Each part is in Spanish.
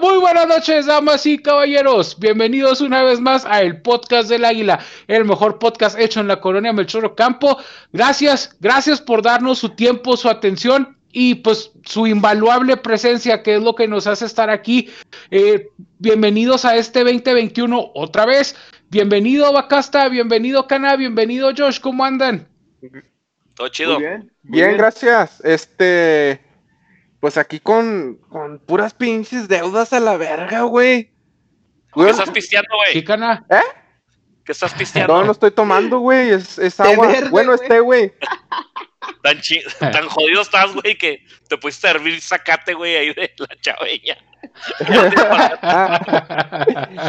Muy buenas noches, damas y caballeros. Bienvenidos una vez más a el podcast del Águila, el mejor podcast hecho en la colonia Melchor Campo. Gracias, gracias por darnos su tiempo, su atención y pues su invaluable presencia, que es lo que nos hace estar aquí. Eh, bienvenidos a este 2021 otra vez. Bienvenido Bacasta, bienvenido Cana, bienvenido Josh, ¿cómo andan? Todo chido. bien, bien, gracias. Este, pues aquí con, con puras pinches deudas a la verga, güey. ¿Qué estás pisteando, güey? ¿Sí, Cana? ¿Eh? ¿Qué estás pisteando? No, no estoy tomando, güey. Es, es agua. verde, bueno, este, güey. Tan, tan jodido estás, güey, que te pusiste a hervir zacate, güey, ahí de la chaveña.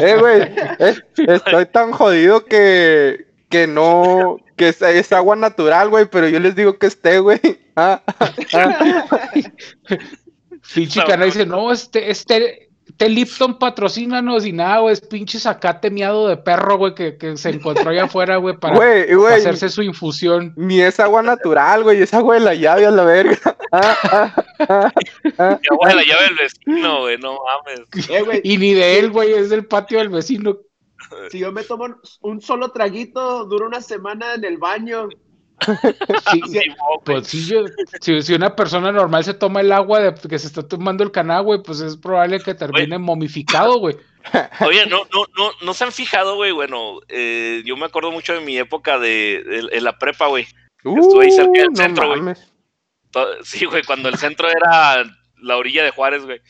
eh, güey. es- estoy tan jodido que, que no. Que es, es agua natural, güey. Pero yo les digo que esté, güey. Ah, ah. Pinche Cana dice, no, este, este, este Lipton patrocínanos y nada, güey, es pinche sacate miado de perro, güey, que, que se encontró allá afuera, güey, para Güey, güey. hacerse su infusión. Ni es agua natural, güey. Es agua de la llave a la verga. Ah, ah, ah, ah. Ya, güey, la llave del vecino, güey, no mames. Eh, güey, Y ni de él, güey, es del patio del vecino. Si yo me tomo un solo traguito, dura una semana en el baño. Sí, Sí. Pues sí, yo, si, si una persona normal se toma el agua de que se está tomando el caná, güey, pues es probable que termine momificado, güey. Oye, no, no, no, no se han fijado, güey, bueno, eh, yo me acuerdo mucho de mi época de, la prepa, güey. Estuve ahí cerca del Uh, centro, güey. Sí, güey, cuando el centro era la orilla de Juárez, güey.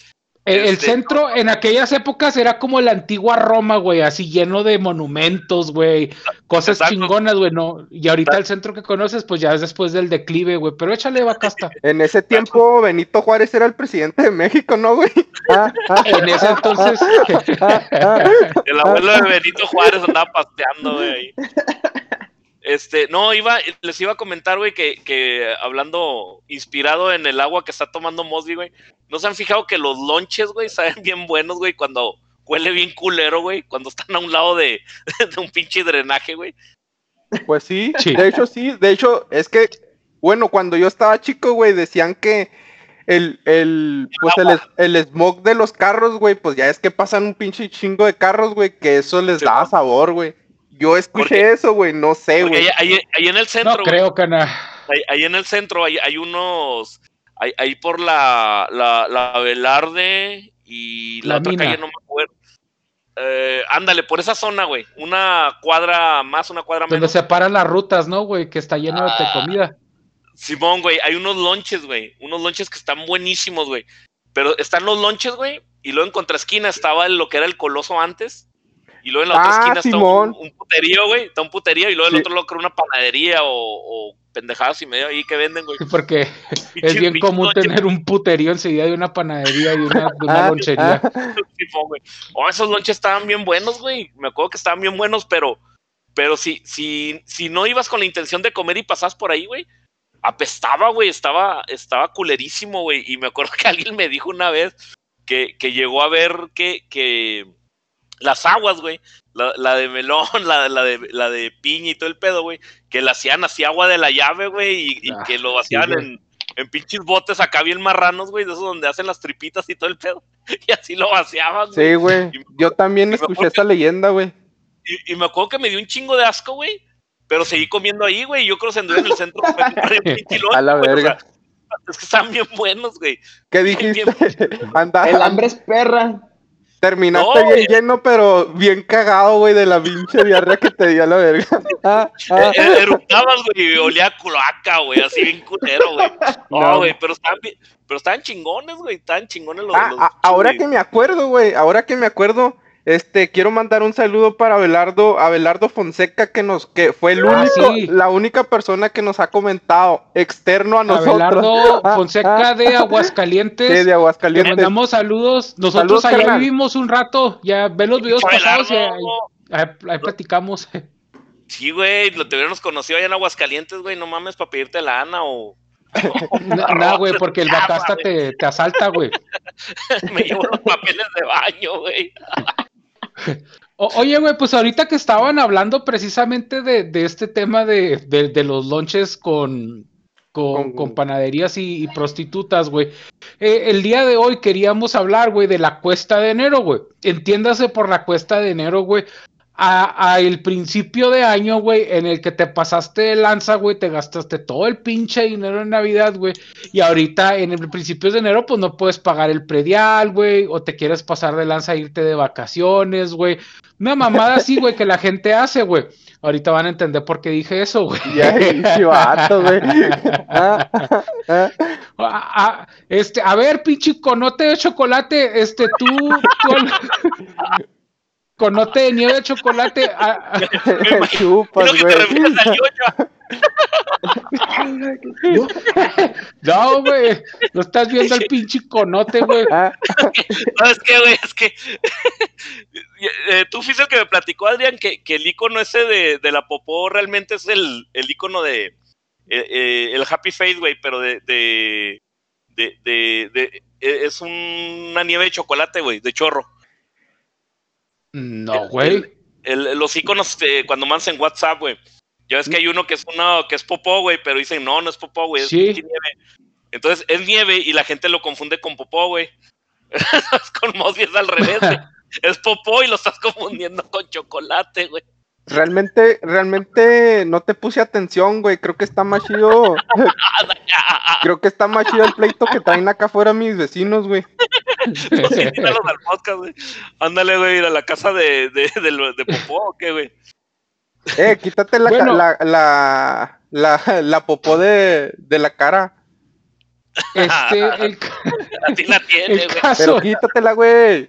El, el Este, centro en aquellas épocas era como la antigua Roma, güey, así lleno de monumentos, güey, cosas Exacto. chingonas, güey, no. Y ahorita el centro que conoces, pues ya es después del declive, güey, pero échale vacasta. En ese tiempo Benito Juárez era el presidente de México, ¿no, güey? Ah, ah, En ese entonces, ah. El abuelo de Benito Juárez andaba pasteando, güey. Este, no, iba, les iba a comentar, güey, que, que hablando, inspirado en el agua que está tomando Mosby, güey, ¿no se han fijado que los lonches, güey, saben bien buenos, güey, cuando huele bien culero, güey, cuando están a un lado de, de un pinche drenaje, güey? Pues sí, Sí. de hecho sí, de hecho es que, bueno, cuando yo estaba chico, güey, decían que el, el, pues el, el smog de los carros, güey, pues ya es que pasan un pinche chingo de carros, güey, que eso les Sí, daba ¿no? sabor, güey. Yo escuché Porque- eso, güey, no sé, güey. ahí, en el no centro, güey, creo, cana. ahí, ahí en el centro hay, hay unos, hay, ahí por la, la, la Velarde y la, La otra mina. calle, no me acuerdo. Eh, ándale, por esa zona, güey. Una cuadra más, una cuadra Donde menos. separan las rutas, ¿no, güey? Que está lleno de Ah. comida. Simón, güey, hay unos lonches, güey. Unos lonches que están buenísimos, güey. Pero están los lonches, güey. Y luego en contraesquina estaba lo que era el coloso antes. Y luego en la otra Ah, esquina está un, un puterío, güey. Está un puterío. Y luego el Sí. otro lado creo una panadería o, o pendejadas y medio ahí que venden, güey. Sí, porque es bien común tener un puterío enseguida de una panadería y una, de una Ah, lonchería. Oh, esos lonches estaban bien buenos, güey. Me acuerdo que estaban bien buenos, pero, pero si, si, si no ibas con la intención de comer y pasabas por ahí, güey, apestaba, güey. Estaba, estaba culerísimo, güey. Y me acuerdo que alguien me dijo una vez que, que llegó a ver que, que las aguas, güey, la, la de melón, la, la, de, la de piña y todo el pedo, güey, que la hacían así agua de la llave, güey, y, y Ah, que lo vaciaban en, en pinches botes acá bien marranos, güey, de esos donde hacen las tripitas y todo el pedo. Y así lo vaciaban, güey. Sí, güey. Yo también escuché esa leyenda, güey. Y, y me acuerdo que me dio un chingo de asco, güey. Pero seguí comiendo ahí, güey. Yo creo que se anduve en el centro. A la o verga. sea, es que están bien buenos, güey. ¿Qué dijiste? Anda, El hambre es perra. Terminaste No, bien güey. lleno, pero bien cagado, güey, de la pinche diarrea que te dio a la verga. Ah, ah. Eh, eh, Eructabas, güey. y Olía a cloaca, güey. Así bien culero, güey. No. No, güey. Pero estaban bien- pero estaban chingones, güey. Estaban chingones los. Ah, los ah, ahora güey. que me acuerdo, güey, ahora que me acuerdo, este, quiero mandar un saludo para Abelardo, Abelardo Fonseca, que nos, que fue el Ah, único, sí. la única persona que nos ha comentado, externo a nosotros. Abelardo Ah, Fonseca ah, de Aguascalientes. sí, de Te Aguascalientes. mandamos saludos. Nosotros Saludos, allá carnal. vivimos un rato. Ya ve los videos Abelardo. pasados y ahí, ahí- ahí platicamos. Sí, güey. Lo te hubiéramos conocido allá en Aguascalientes, güey. No mames para pedirte lana o. Nada, güey, porque el Bacasta te, te asalta, güey. me llevo los papeles de baño, güey. O- oye, güey, pues ahorita que estaban hablando precisamente de, de este tema de, de- de los lonches con, con, Con- con panaderías y, y prostitutas, güey. Eh, el día de hoy queríamos hablar, güey, de la cuesta de enero, güey. Entiéndase por la cuesta de enero, güey. A, a el principio de año, güey, en el que te pasaste de lanza, güey, te gastaste todo el pinche dinero en Navidad, güey. Y ahorita en el principio de enero, pues no puedes pagar el predial, güey, o te quieres pasar de lanza a irte de vacaciones, güey. Una mamada así, güey, que la gente hace, güey. Ahorita van a entender por qué dije eso, güey. Ya, pinche vato, güey. Ah, ah, Ah, este, a ver, pinche conote de chocolate, este, tú, conote de nieve de chocolate, Chupas, güey. no, güey, no estás viendo el pinche conote, güey. Ah, No, es que, güey, es que. eh, tú fuiste el que me platicó, Adrián, que, que el icono ese de, de la popó realmente es el, el icono de. eh, eh, el Happy Face, güey, pero de. de, de, de- de- eh, es una nieve de chocolate, güey, de chorro. No, güey. El- los iconos eh, cuando mandas en WhatsApp, güey. Ya ves que hay uno que es uno que es popó, güey, pero dicen, no, no es popó, güey, es Sí. nieve. Entonces es nieve y la gente lo confunde con popó, güey. con Mosby es al revés, güey. Es popó y lo estás confundiendo con chocolate, güey. Realmente, realmente no te puse atención, güey. Creo que está más chido. Creo que está más chido el pleito que traen acá afuera mis vecinos, güey. Al podcast, güey. Ándale, güey, ir a la casa de, de, de, de popó, ¿o qué, güey? Eh, quítate la, Bueno. la, la, la, la popó de, de la cara. Este, el, ca- Así la tiene, güey. Pero quítatela, güey.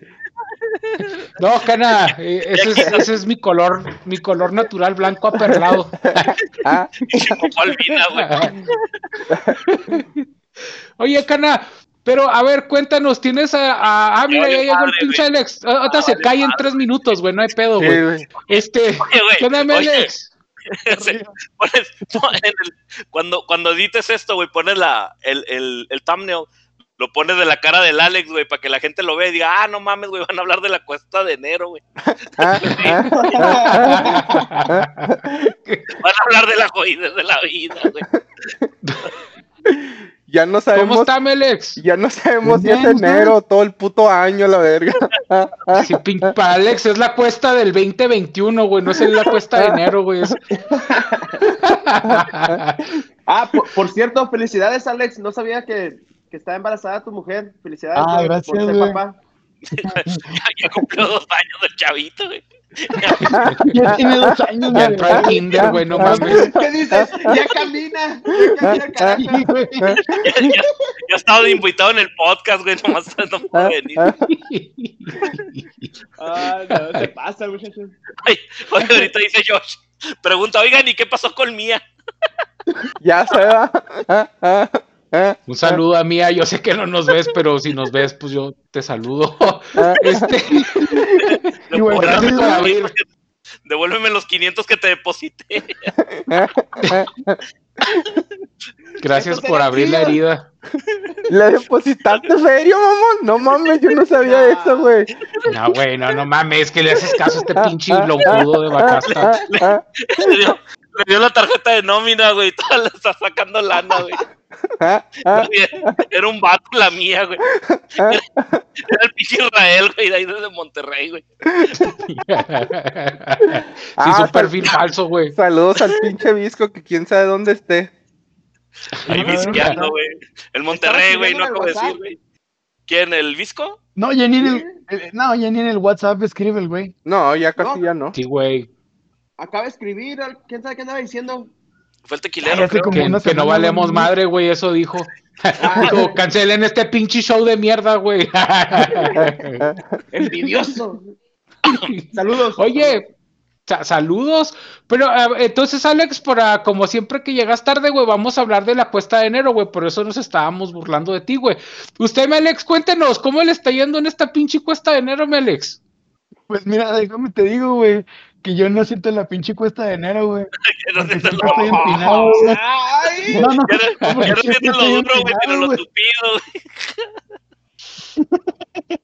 No, cana, eh, ese es, ese es mi color, mi color natural blanco aperlado. Ah. Oye, Cana, pero a ver, cuéntanos, tienes a. a- ah, mira, ya llegó el pinche. Alex. Ah, Ahorita Ah, se cae en tres minutos, güey, no hay pedo, güey. Este, ¿qué Alex? Cuando, cuando edites esto, güey, pones la, el, el, el thumbnail, lo pones de la cara del Alex, güey, para que la gente lo vea y diga, ah, no mames, güey, van a hablar de la cuesta de enero, güey. Van a hablar de la jodida de la vida, güey. ya no ¿Cómo sabemos, está, mi Alex? ya no sabemos si es enero todo el puto año, la verga. Sí, pin- para Alex es la cuesta del 2021, güey, no es la cuesta de enero, güey. es- Ah, por, por cierto, felicidades, Alex. No sabía que, que estaba embarazada tu mujer. Felicidades Ah, por- gracias, por ser papá. Ya, ya cumplió dos años el chavito, güey. Ya tiene dos años, Ya güey. entró al kinder, güey, no mames. ¿Qué dices? Ya camina. Ya camina, güey. Ya, ya, ya estaba invitado en el podcast, güey, nomás no puedo venir. ah. Ah, no, se pasa, muchachos. Ay, oye, ahorita dice Josh, pregunta, oigan, ¿y qué pasó con Mía? Ya se va. Ah, ah, ah, Un saludo a Mía, yo sé que no nos ves, pero si nos ves, pues yo te saludo. ah. Este, Igual, Devuélveme, gracias devuélveme los 500 que te deposité. gracias Eso por abrir la herida. ¿Le depositaste ferio, mamón? No mames, yo no sabía de eso, güey. No, güey, no, no mames, que le haces caso a este pinche loncudo de Bacasta. Ah, ah, Le dio, le dio la tarjeta de nómina, güey, toda la está sacando lana, güey. ah, ah, Era un vato la mía, güey. Era, era el pinche Israel, güey, de ahí desde Monterrey, güey. Sí, Ah, su perfil falso, güey. Saludos al pinche Visco que quién sabe dónde esté. Ahí visqueando, güey. El Monterrey, güey, no acabo de decir, güey. ¿Quién? ¿El Visco? No, ya ni en el, eh, no, ya ni en el WhatsApp escribe el güey. No, ya casi No. ya no. Sí, güey. Acaba de escribir. ¿Quién sabe qué andaba diciendo? Fue el tequilero, creo. como Que, no valemos madre, güey, eso dijo. Ah, Dijo, cancelen este pinche show de mierda, güey. envidioso. Saludos. Oye, sa- saludos. Pero ah, entonces, Alex, para como siempre que llegas tarde, güey, vamos a hablar de la cuesta de enero, güey. Por eso nos estábamos burlando de ti, güey. Usted, Alex, cuéntenos, ¿cómo le está yendo en esta pinche cuesta de enero, mi Alex? Pues mira, déjame te digo, güey, que yo no siento la pinche cuesta de enero, güey. Que no siempre lo- estoy empinado, güey. Ay, No, no, Ya no- ya no sientes lo duro, güey, pero lo tupido, güey.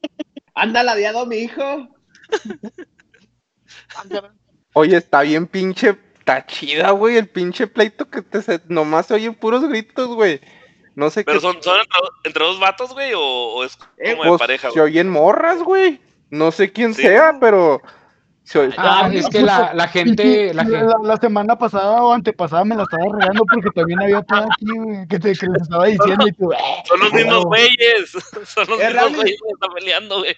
anda ladeado mi hijo. Oye, está bien pinche está chida, güey, el pinche pleito que te se- nomás se oyen puros gritos, güey. No sé Pero qué. son, son entre, entre dos vatos, güey, o, o es como Eh, de pues, pareja, se güey. oyen morras, güey. No sé quién Sí. sea, pero. Ah, Ay, es que la, la gente, la la, gente, la semana pasada o antepasada me la estaba regando porque también había por aquí, güey, que, te, que les estaba diciendo y tú, "Eh". Son los mismos no. güeyes. Son los Eh, mismos güeyes que están peleando, güey.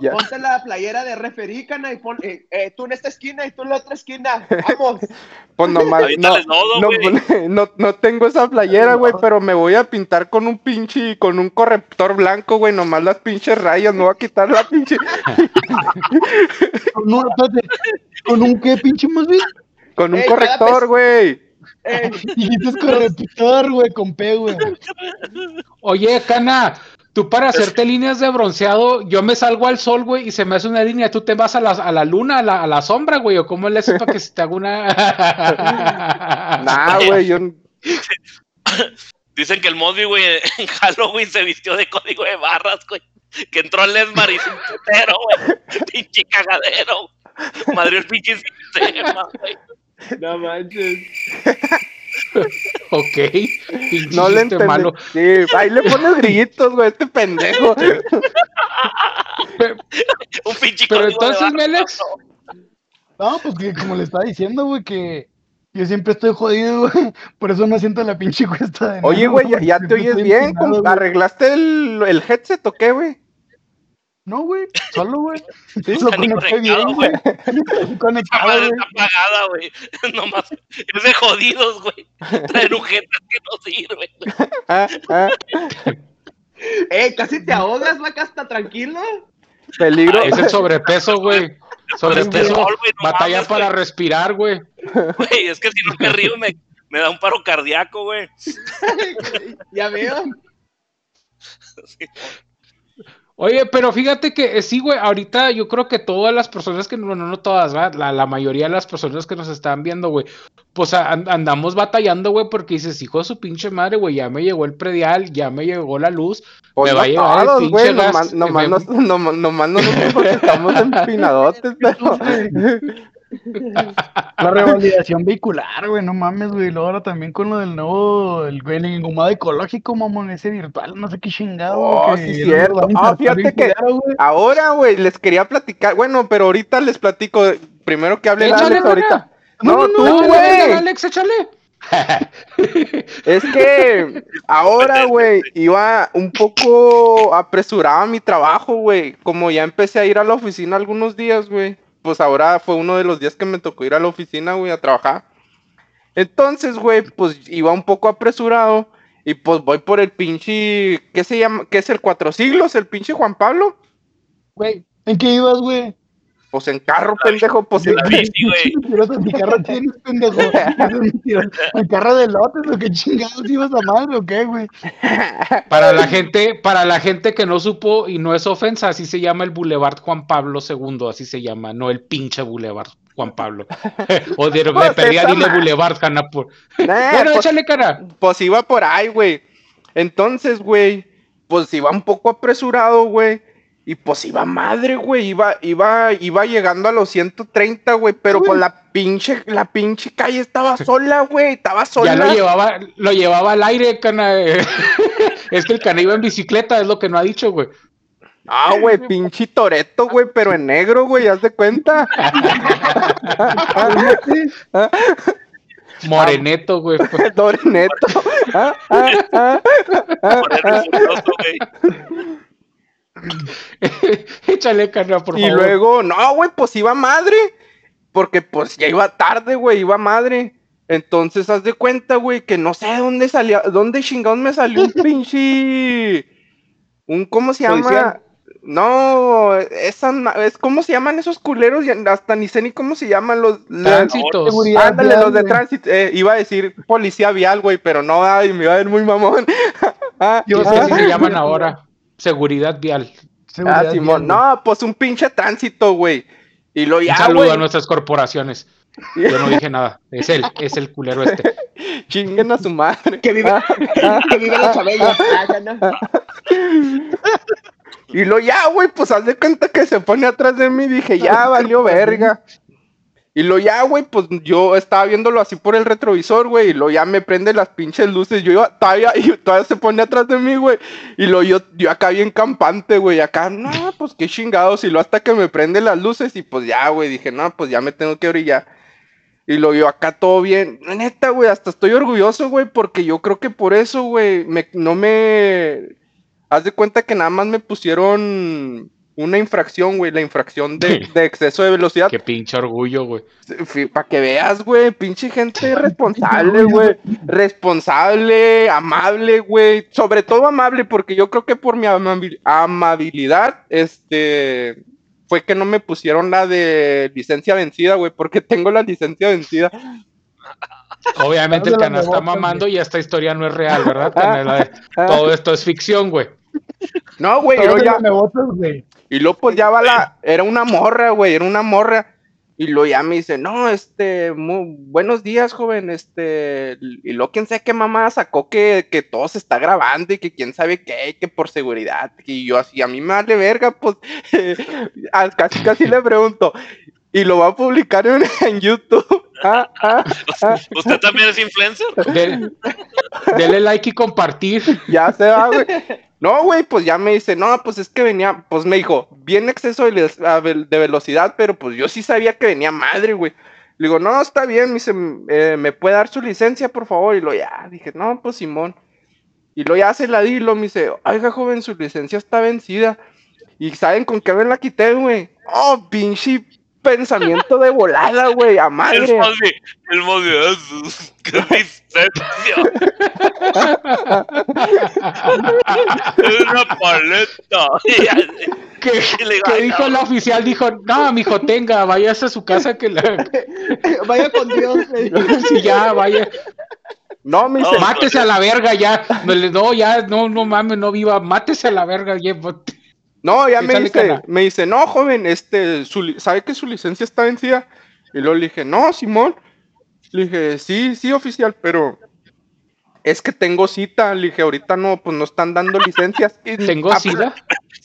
Ya. Ponte la playera de referícana y pon, eh, eh, tú en esta esquina y tú en la otra esquina. Vamos. Pues nomás. No, no, no, no tengo esa playera, güey, pero me voy a pintar con un pinche. Con un corrector blanco, güey. Nomás las pinches rayas. Me voy a quitar la pinche. Con un, espérate, ¿con un qué pinche más bien? Con un Ey, corrector, pes- güey. Eh, Dijiste corrector, güey, con P, güey. oye, Cana, tú para hacerte líneas de bronceado, yo me salgo al sol, güey, y se me hace una línea, tú te vas a la, a la luna, a la, a la sombra, güey, o cómo le haces para que se te haga una... Nah, güey. Yo. Dicen que el Mosby, güey, en Halloween se vistió de código de barras, güey. Que entró al Lesmar y un putero, güey. Pinche cagadero. Madre el pinche sistema, güey. no manches. ok, No le entendí. malo. Sí, ahí le pones grillitos, güey, este pendejo. Pe- Un pinche Pero entonces, Melex, No, pues que como le estaba diciendo, güey, que yo siempre estoy jodido, güey. Por eso no siento la pinche cuesta de Oye, nada, güey, ya, ya te oyes bien. empinado, ¿Cómo- güey. ¿Arreglaste el, el headset o qué, güey? No, güey, solo, güey. Sí, Lo conecté bien, güey. conectado, madre güey. está apagada, güey. Nomás es de jodidos, güey. Traen ujetas que no sirven. güey. Ah, ah, Eh, casi te ahogas, vaca, hasta tranquilo. peligro. es el sobrepeso, güey. Sobrepeso, Sol, güey, no batalla mames, para respirar, güey. Güey, es que si no me río me, me da un paro cardíaco, güey. ya veo. Oye, pero fíjate que eh, sí, güey, ahorita yo creo que todas las personas que, bueno, no todas, ¿verdad? La, la mayoría de las personas que nos están viendo, güey, pues andamos batallando, güey, porque dices, hijo de su pinche madre, güey, ya me llegó el predial, ya me llegó la luz, Pues me va a no llegar el todos, pinche güey. gas, Nomás, nomás, me- nos- nomás, nomás nosotros porque estamos empinadotes, pero. La revalidación vehicular, güey, no mames, güey. Luego ahora también con lo del nuevo, el güey, el engomado ecológico, mamón, ese virtual, no sé qué chingado. Oh, que sí, cierto. Ah, fíjate que- güey. Ahora, güey, les quería platicar. Bueno, pero ahorita les platico. Primero que hable el Échale, Alex ahorita. No, No, no, tú, güey. Alex, échale. Es que ahora, güey, iba un poco apresurado a mi trabajo, güey. Como ya empecé a ir a la oficina algunos días, güey. Pues ahora fue uno de los días que me tocó ir a la oficina, güey, a trabajar. Entonces, güey, pues iba un poco apresurado. Y pues voy por el pinche. ¿Qué se llama? ¿Qué es el cuatro siglos? ¿El pinche Juan Pablo? Güey, ¿en qué ibas, güey? Pues en carro, pendejo, pues La bici, güey. Mi carro tienes, pendejo. ¿En carro de lotes o qué chingados ibas a madre o qué, güey? Para la gente, para la gente que no supo y no es ofensa, así se llama el Boulevard Juan Pablo II, así se llama, no el pinche Boulevard Juan Pablo. o de, Pues perdida esa dile. Boulevard, Hanapur. Nah, Bueno, pues- échale cara. Pues iba por ahí, güey. Entonces, güey, pues iba un poco apresurado, güey. Y pues iba madre, güey. Iba, iba, iba llegando a los 130, güey. Pero pues la pinche, la pinche calle estaba sola, güey. Estaba sola. Ya lo llevaba, lo llevaba al aire, cana. es que el cana iba en bicicleta, es lo que no ha dicho, güey. Ah, güey, pinche toreto, güey, pero en negro, güey, haz de cuenta. Moreneto, güey. Doreneto. Ah, ah, ah, ah, el ah. échale cana, por Y favor. luego, no, güey, pues iba madre. Porque pues ya iba tarde, güey, iba madre. Entonces, haz de cuenta, güey, que no sé de dónde salía, dónde chingón me salió un pinche. Un, ¿cómo se llama? Policía. No, esa, es, ¿cómo se llaman esos culeros? Hasta ni sé ni cómo se llaman los. Tránsitos. Seguridad Ándale, vial, los de tránsito. eh, iba a decir policía vial, güey, pero no, ay, me iba a ver muy mamón. ah, Yo ah, así se llaman ahora. Seguridad vial. Seguridad Ah, Simón, vial, no, pues un pinche tránsito, güey. Y lo Un ya, saludo güey. a nuestras corporaciones. Yo no dije nada. Es él, es el culero este. Chinguen a su madre. Que vive, que vive la chabella. Ah, ya no. Y lo ya, güey, pues haz de cuenta que se pone atrás de mí. Dije, ya valió verga. Y lo ya, güey, pues yo estaba viéndolo así por el retrovisor, güey, y lo ya me prende las pinches luces. Yo iba, todavía, y todavía se pone atrás de mí, güey. Y lo yo, yo acá bien campante, güey, acá, no, pues qué chingados. Y lo hasta que me prende las luces, y pues ya, güey, dije, no, pues ya me tengo que brillar. Y lo yo acá todo bien. Neta, güey, hasta estoy orgulloso, güey, porque yo creo que por eso, güey, me, no me. Haz de cuenta que nada más me pusieron una infracción, güey, la infracción de, de exceso de velocidad. Qué pinche orgullo, güey. Para que veas, güey, pinche gente responsable, güey. Responsable, amable, güey. Sobre todo amable, porque yo creo que por mi amabil- amabilidad, este, fue que no me pusieron la de licencia vencida, güey, porque tengo la licencia vencida. Obviamente el canal está mamando y esta historia no es real, ¿verdad? Todo esto es ficción, güey. No, güey, luego ya, güey. Y luego pues ya va la, era una morra, güey, era una morra. Y luego ya me dice, no, este, buenos días, joven, este, y luego quién sabe qué mamá sacó que, que todo se está grabando y que quién sabe qué, que por seguridad, y yo así, a mí me vale verga, pues, casi casi le pregunto, y lo va a publicar en, en YouTube. Ah, ah, ah, ¿Usted también es influencer? De- dele like y compartir. ya se va, güey. No, güey, pues ya me dice, no, pues es que venía, pues me dijo, bien exceso de, de velocidad, pero pues yo sí sabía que venía madre, güey. Le digo, no, está bien, me dice, "eh, ¿me puede dar su licencia, por favor? Y lo ya, dije, no, pues Simón. Y lo ya se la di, lo me dice, oiga, joven, su licencia está vencida. ¿Y saben con qué me la quité, güey? Oh, pinche pensamiento de volada, güey, a El madre. Mosby, el Mosby, Jesús, qué licencia. Es una paleta. ¿Qué, qué "Ay, dijo no". la oficial? Dijo, no, mijo, tenga, váyase a su casa que la... Vaya con Dios. güey. Sí, ya, vaya. No, me No, Mátese a la verga ya. No, no, ya, no, no mames, no viva. Mátese a la verga. ya. No, ya me dice, cana. me dice, no, joven, este, su ¿sabe que su licencia está vencida? Y luego le dije, no, Simón. Le dije, sí, sí, oficial, pero es que tengo cita. Le dije, ahorita no, pues no están dando licencias. Y- ¿Tengo dijo?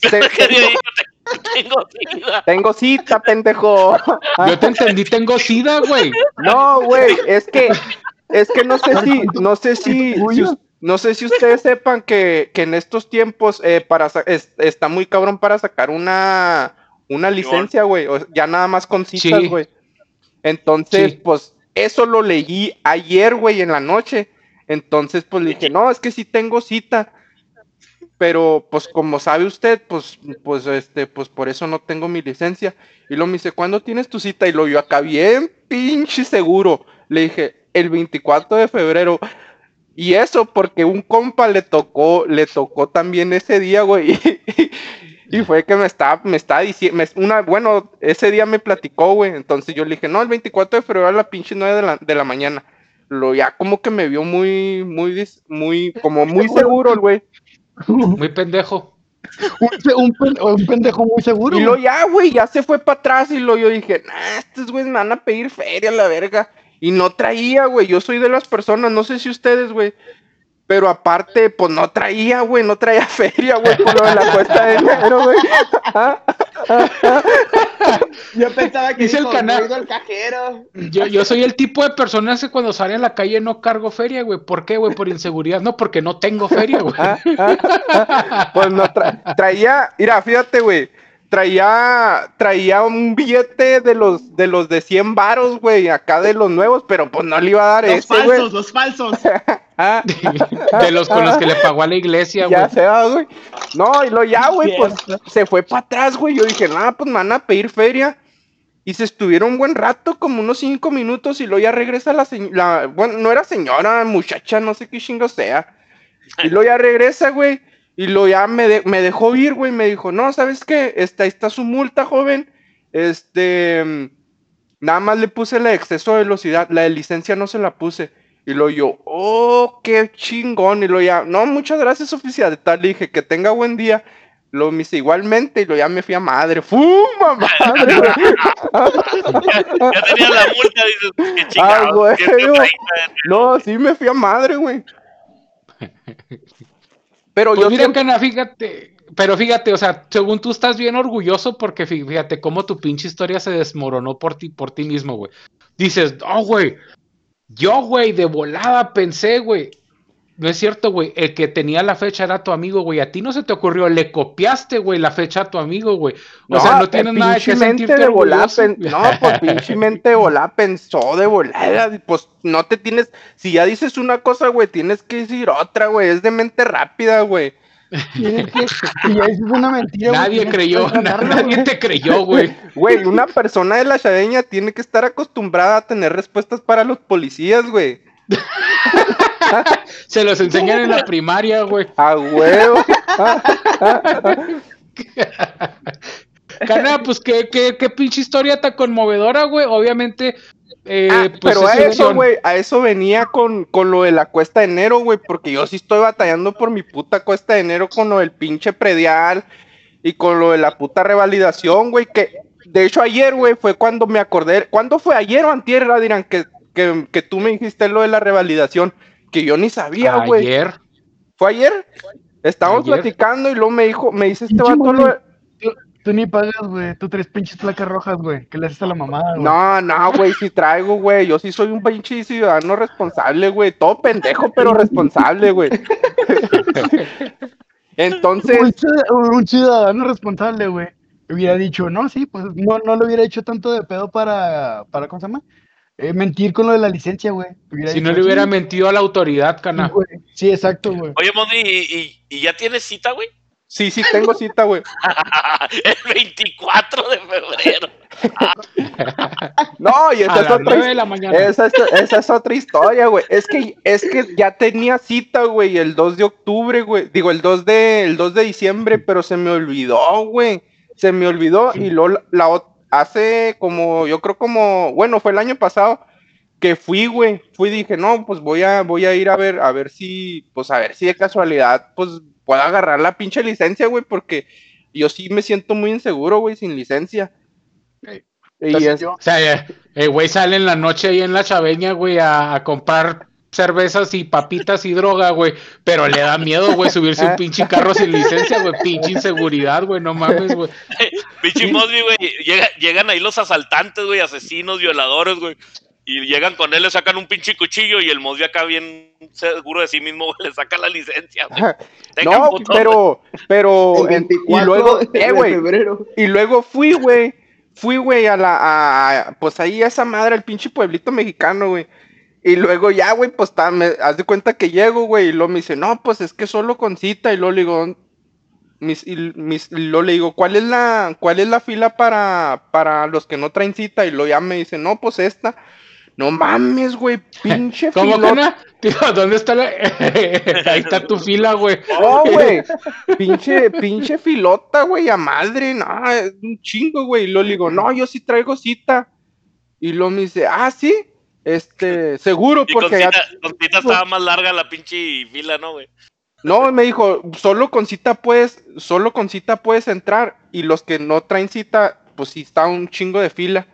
Tengo sida. tengo cita, pendejo. Yo te entendí, tengo sida, güey. No, güey, es que, es que no sé si, no sé si, si no sé si ustedes sepan que, que en estos tiempos eh, para es- está muy cabrón para sacar una, una licencia, güey, o- ya nada más con citas, Sí. güey. Entonces, Sí. pues, eso lo leí ayer, güey, en la noche. Entonces, pues le dije, no, es que sí tengo cita. Pero, pues, como sabe usted, pues, pues, este, pues por eso no tengo mi licencia. Y luego me dice, ¿cuándo tienes tu cita? Y lo yo acá bien pinche seguro. Le dije, el 24 de febrero. Y eso porque un compa le tocó, le tocó también ese día, güey. Y fue que me estaba, me estaba diciendo, una, bueno, ese día me platicó, güey. Entonces yo le dije, no, el 24 de febrero a la pinche 9 de la, de la mañana. Lo ya como que me vio muy, muy, dis- muy, como muy seguro, el güey. Muy pendejo. Un, se- un pen- un pendejo muy seguro. Y lo ya, güey, ya se fue para atrás y lo yo dije, nah, estos güeyes me van a pedir feria, la verga. Y no traía, güey, yo soy de las personas, no sé si ustedes, güey. Pero aparte, pues no traía, güey, no traía feria, güey, por lo de la cuesta de enero, güey. Yo pensaba que Dice el canal. "No he ido al cajero. Yo, yo soy el tipo de personas que cuando sale a la calle no cargo feria, güey. ¿Por qué, güey? Por inseguridad. No, porque no tengo feria, güey. Ah, ah, ah. Pues no tra- traía, mira, fíjate, güey. Traía, traía un billete de los de los de 100 varos, güey, acá de los nuevos, pero pues no le iba a dar Los ese, güey. falsos, los falsos. Ah, De los con los que le pagó a la iglesia, ya güey. se va, güey. No, y lo ya, güey, pues se fue para atrás, güey. Yo dije, nada, pues me van a pedir feria. Y se estuvieron un buen rato, como unos cinco minutos, y luego ya regresa la señora, bueno, no era señora, muchacha, no sé qué chingo sea. Y luego ya regresa, güey, y luego ya me, de- me dejó ir, güey, me dijo, no, ¿sabes qué? Esta, ahí está su multa, joven. Este, nada más le puse la de exceso de velocidad, la de licencia no se la puse. Y lo yo, oh, qué chingón. Y lo ya, no, muchas gracias, oficial. Tal, le dije, que tenga buen día. Lo me hice igualmente y lo ya me fui a madre. ¡Fuma, madre! güey! Ya tenía la multa, dices, qué Ah, chingados. güey, 130. No, sí me fui a madre, güey. Pero Pues yo mira, siempre... Cana, fíjate. pero fíjate, o sea, según tú estás bien orgulloso porque fí- fíjate cómo tu pinche historia se desmoronó por ti, por ti mismo, güey. Dices, oh, güey, yo, güey, de volada pensé, güey. No es cierto, güey. El que tenía la fecha era tu amigo, güey. A ti no se te ocurrió, le copiaste, güey, la fecha a tu amigo, güey. O sea, no tienes nada que sentirte de pen- No, pues pinche mente de pensó de volada. Pues no te tienes. Si ya dices una cosa, güey, tienes que decir otra, güey. Es de mente rápida, güey. Tienes que- Si ya dices una mentira, güey, Nadie creyó, nadie güey. te creyó, güey. Güey, una persona de la chadeña tiene que estar acostumbrada a tener respuestas para los policías, güey. Se los enseñan en la primaria, güey. A huevo. Cana, pues qué, qué, qué pinche historia tan conmovedora, güey. Obviamente, eh, Ah, pues pero a es eso, güey, a eso venía con, con lo de la cuesta de enero, güey, porque yo sí estoy batallando por mi puta cuesta de enero con lo del pinche predial y con lo de la puta revalidación, güey, que de hecho ayer, güey, fue cuando me acordé, ¿cuándo fue ayer o antier, dirán que, que, que tú me dijiste lo de la revalidación? Que yo ni sabía, güey. Ayer. ¿Fue ayer? Estábamos Ayer. platicando y luego me dijo, me dice este vato lo de-. Tú, tú ni pagas, güey. Tú tres pinches placas rojas, güey. Que le haces a la mamada, güey. No, no, güey, sí traigo, güey. Yo sí soy un pinche ciudadano responsable, güey. Todo pendejo, pero responsable, güey. Entonces, Un, un ciudadano responsable, güey. Hubiera dicho, no, sí, pues no, no lo hubiera hecho tanto de pedo para, para ¿cómo se llama? Eh, mentir con lo de la licencia, güey. Hubiera Si no le hubiera sí, mentido a la autoridad, sí, Cana. Sí, exacto, güey. Oye, Mondi, ¿y, y, y ya tienes cita, güey? sí, sí tengo cita, güey. El 24 de febrero. No, y esa A es otra 9 de la mañana. Esa es, esa es otra historia, güey. Es que, es que ya tenía cita, güey, el 2 de octubre, güey. Digo, el 2 de, el 2 de diciembre, pero se me olvidó, güey. Se me olvidó y luego la, la ot- hace como, yo creo como, bueno, fue el año pasado que fui, güey. Fui y dije, no, pues voy a, voy a ir a ver, a ver si, pues a ver si de casualidad, pues puedo agarrar la pinche licencia, güey, porque yo sí me siento muy inseguro, güey, sin licencia. Eh, Y es- yo- O sea, eh, el güey sale en la noche ahí en la chaveña, güey, a, a comprar cervezas y papitas y droga, güey. Pero le da miedo, güey, subirse un pinche carro sin licencia, güey. Pinche inseguridad, güey, no mames, güey. Pinche Mosby, güey. llega- llegan ahí los asaltantes, güey, asesinos, violadores, güey. Y llegan con él, le sacan un pinche cuchillo y el Mosby acá bien seguro de sí mismo, güey, le saca la licencia, No, puto, pero, pero, El en- 24 y luego, eh, güey, y luego fui, güey, fui, güey, a la, a- a- pues ahí a esa madre, al pinche pueblito mexicano, güey. Y luego ya, güey, pues ta- me, haz de cuenta que llego, güey, y luego me dice, no, pues es que solo con cita, y luego le digo, mis, y, mis, y luego le digo, ¿cuál es la, cuál es la fila para, para los que no traen cita? Y luego ya me dice, no, pues esta. No mames, güey, pinche ¿Cómo, filota. Cana? Tío, ¿dónde está la...? ahí está tu fila, güey. No, güey. Pinche, pinche filota, güey, a madre. No, es un chingo, güey. Y luego le digo, no, yo sí traigo cita. Y luego me dice, ah, sí. Este, seguro, Y con porque ya. cita, con cita estaba más larga la pinche fila, ¿no, güey? No, me dijo, solo con cita puedes, solo con cita puedes entrar. Y los que no traen cita, pues sí está un chingo de fila.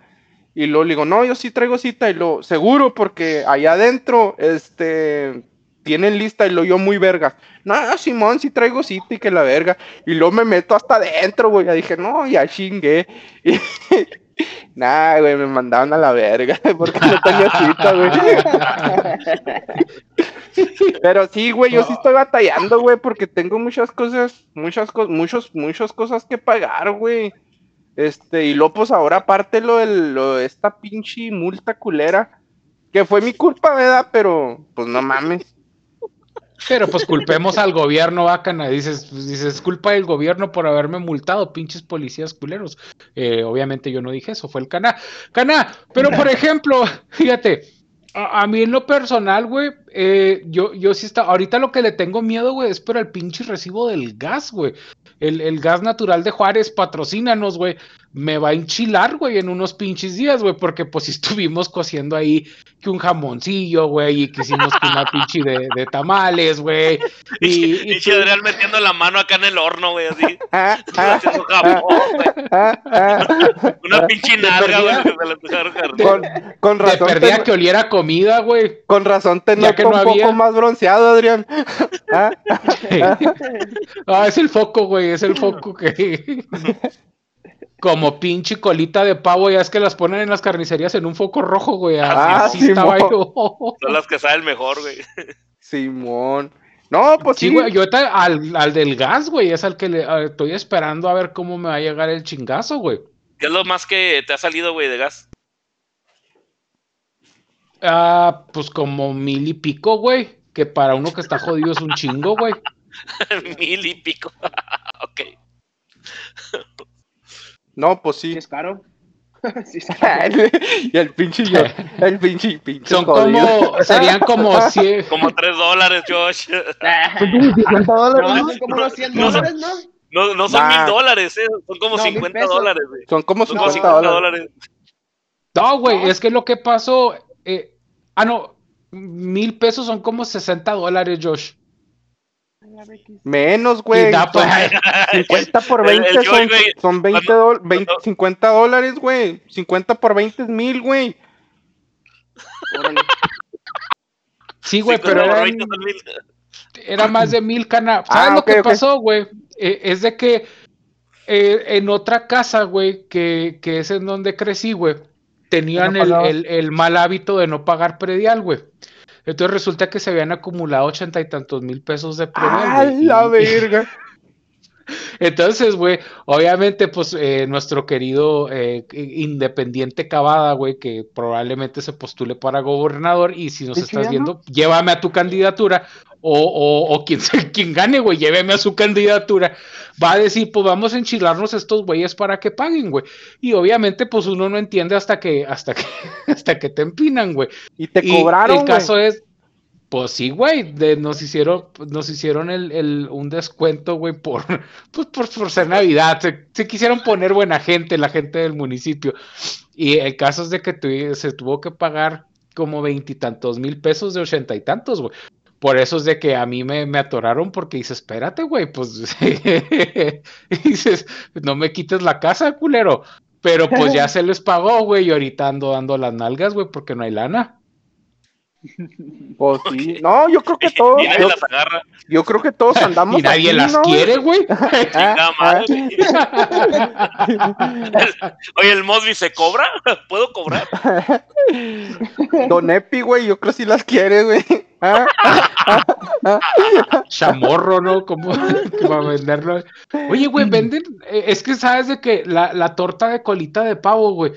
Y luego le digo, no, yo sí traigo cita. Y lo seguro, porque allá adentro, este, tienen lista. Y lo yo muy verga. No, Simón, sí traigo cita y que la verga. Y luego me meto hasta adentro, güey. Ya dije, no, ya chingué. Y, nah, güey, me mandaron a la verga. Porque no tenía cita, güey. Pero sí, güey, yo sí estoy batallando, güey, porque tengo muchas cosas, muchas cosas, muchos, muchas cosas que pagar, güey. Este, y luego, pues ahora aparte lo de esta pinche multa culera, que fue mi culpa, ¿verdad? Pero, pues no mames. Pero pues culpemos al gobierno, bacana. Dices, pues, dices, es culpa del gobierno por haberme multado, pinches policías culeros. Eh, obviamente yo no dije eso, fue el Cana. Cana, pero por ejemplo, fíjate, a, a mí en lo personal, güey, eh, yo, yo sí está, ahorita lo que le tengo miedo, güey, es por el pinche recibo del gas, güey. El, el gas natural de Juárez, patrocínanos, güey. Me va a enchilar, güey, en unos pinches días, güey, porque pues si estuvimos cociendo ahí que un jamoncillo, güey, y que hicimos que una pinche de, de tamales, güey. Y, y Pinche Adrián metiendo la mano acá en el horno, güey, así. Ah, ah, haciendo jabón, güey. ah, ah. Una pinche nalga, perdida. güey. Con, con de razón, perdía ten- que oliera comida, güey. con razón tenía Ya que no un poco había. más bronceado, Adrián. ¿Ah? Ah, es el foco, güey, es el foco que. Como pinche colita de pavo, ya es que las ponen en las carnicerías en un foco rojo, güey. Ah, Así estaba yo. Son las que saben mejor, güey. Simón. No, pues Sí, sí. güey, yo ahorita al, al del gas, güey, es al que le a- estoy esperando a ver cómo me va a llegar el chingazo, güey. ¿Qué es lo más que te ha salido, güey, de gas? Ah, pues como mil y pico, güey. Que para uno que está jodido es un chingo, güey. Mil y pico. ok. No, pues Sí, es caro. sí, caro. y el pinche yo, el pinche pinche Son jodido. como, serían como 100. Como tres dólares, Josh. Son como 50 dólares, No, ¿no? son como unos 100 No, dólares, ¿no? No, no son Nah. mil dólares, eh. Son como No, mil 50 pesos. dólares, güey. Son como Son como 50 50 dólares. dólares. No, güey, es que lo que pasó. eh, ah, no. Mil pesos son como 60 dólares, Josh. Menos, Y güey. da, pues, Son 50 por El- el 20 Joy, son, güey, son 20, cuando- dol- 20 cuando- 50 dólares, güey. 50 por 20 es mil, güey. Sí, güey, pero eran, 20 era más de mil cana. ¿Sabes Ah, lo ok, que ok. pasó, güey? Eh, es de que eh, en otra casa, güey, que, que es en donde crecí, güey, tenían No el, el- el mal hábito de no pagar predial, güey. Entonces resulta que se habían acumulado ochenta y tantos mil pesos de predial. ¡A güey, la verga! Entonces, güey, obviamente, pues eh, nuestro querido eh, independiente Cavada, güey, que probablemente se postule para gobernador y si nos estás viendo, llévame a tu candidatura o, o, o quien, gane, güey, lléveme a su candidatura, va a decir, pues vamos a enchilarnos estos güeyes para que paguen, güey. Y obviamente, pues uno no entiende hasta que, hasta que, hasta que te empinan, güey. Y te Y cobraron, el caso es, pues sí, güey, de- nos hicieron, nos hicieron el, el- un descuento, güey, por, pues por, por ser Navidad. Se, se quisieron poner buena gente, la gente del municipio. Y el caso es de que se tuvo que pagar como veintitantos mil pesos de ochenta y tantos, güey. Por eso es de que a mí me, me atoraron porque dice, espérate, güey, pues dices, no me quites la casa, culero. Pero pues ya se les pagó, güey, y ahorita ando dando las nalgas, güey, porque no hay lana. Pues sí. No, yo creo que todos, yo, las agarra. yo creo que todos andamos y nadie las quiere, güey. Oye, el Mosby se cobra. ¿Puedo cobrar? Don Epi, güey, yo creo que sí las quiere, güey. Chamorro, ¿no? Como que va a venderlo. Oye, güey, venden. eh, es que sabes de que la, la torta de colita de pavo, güey.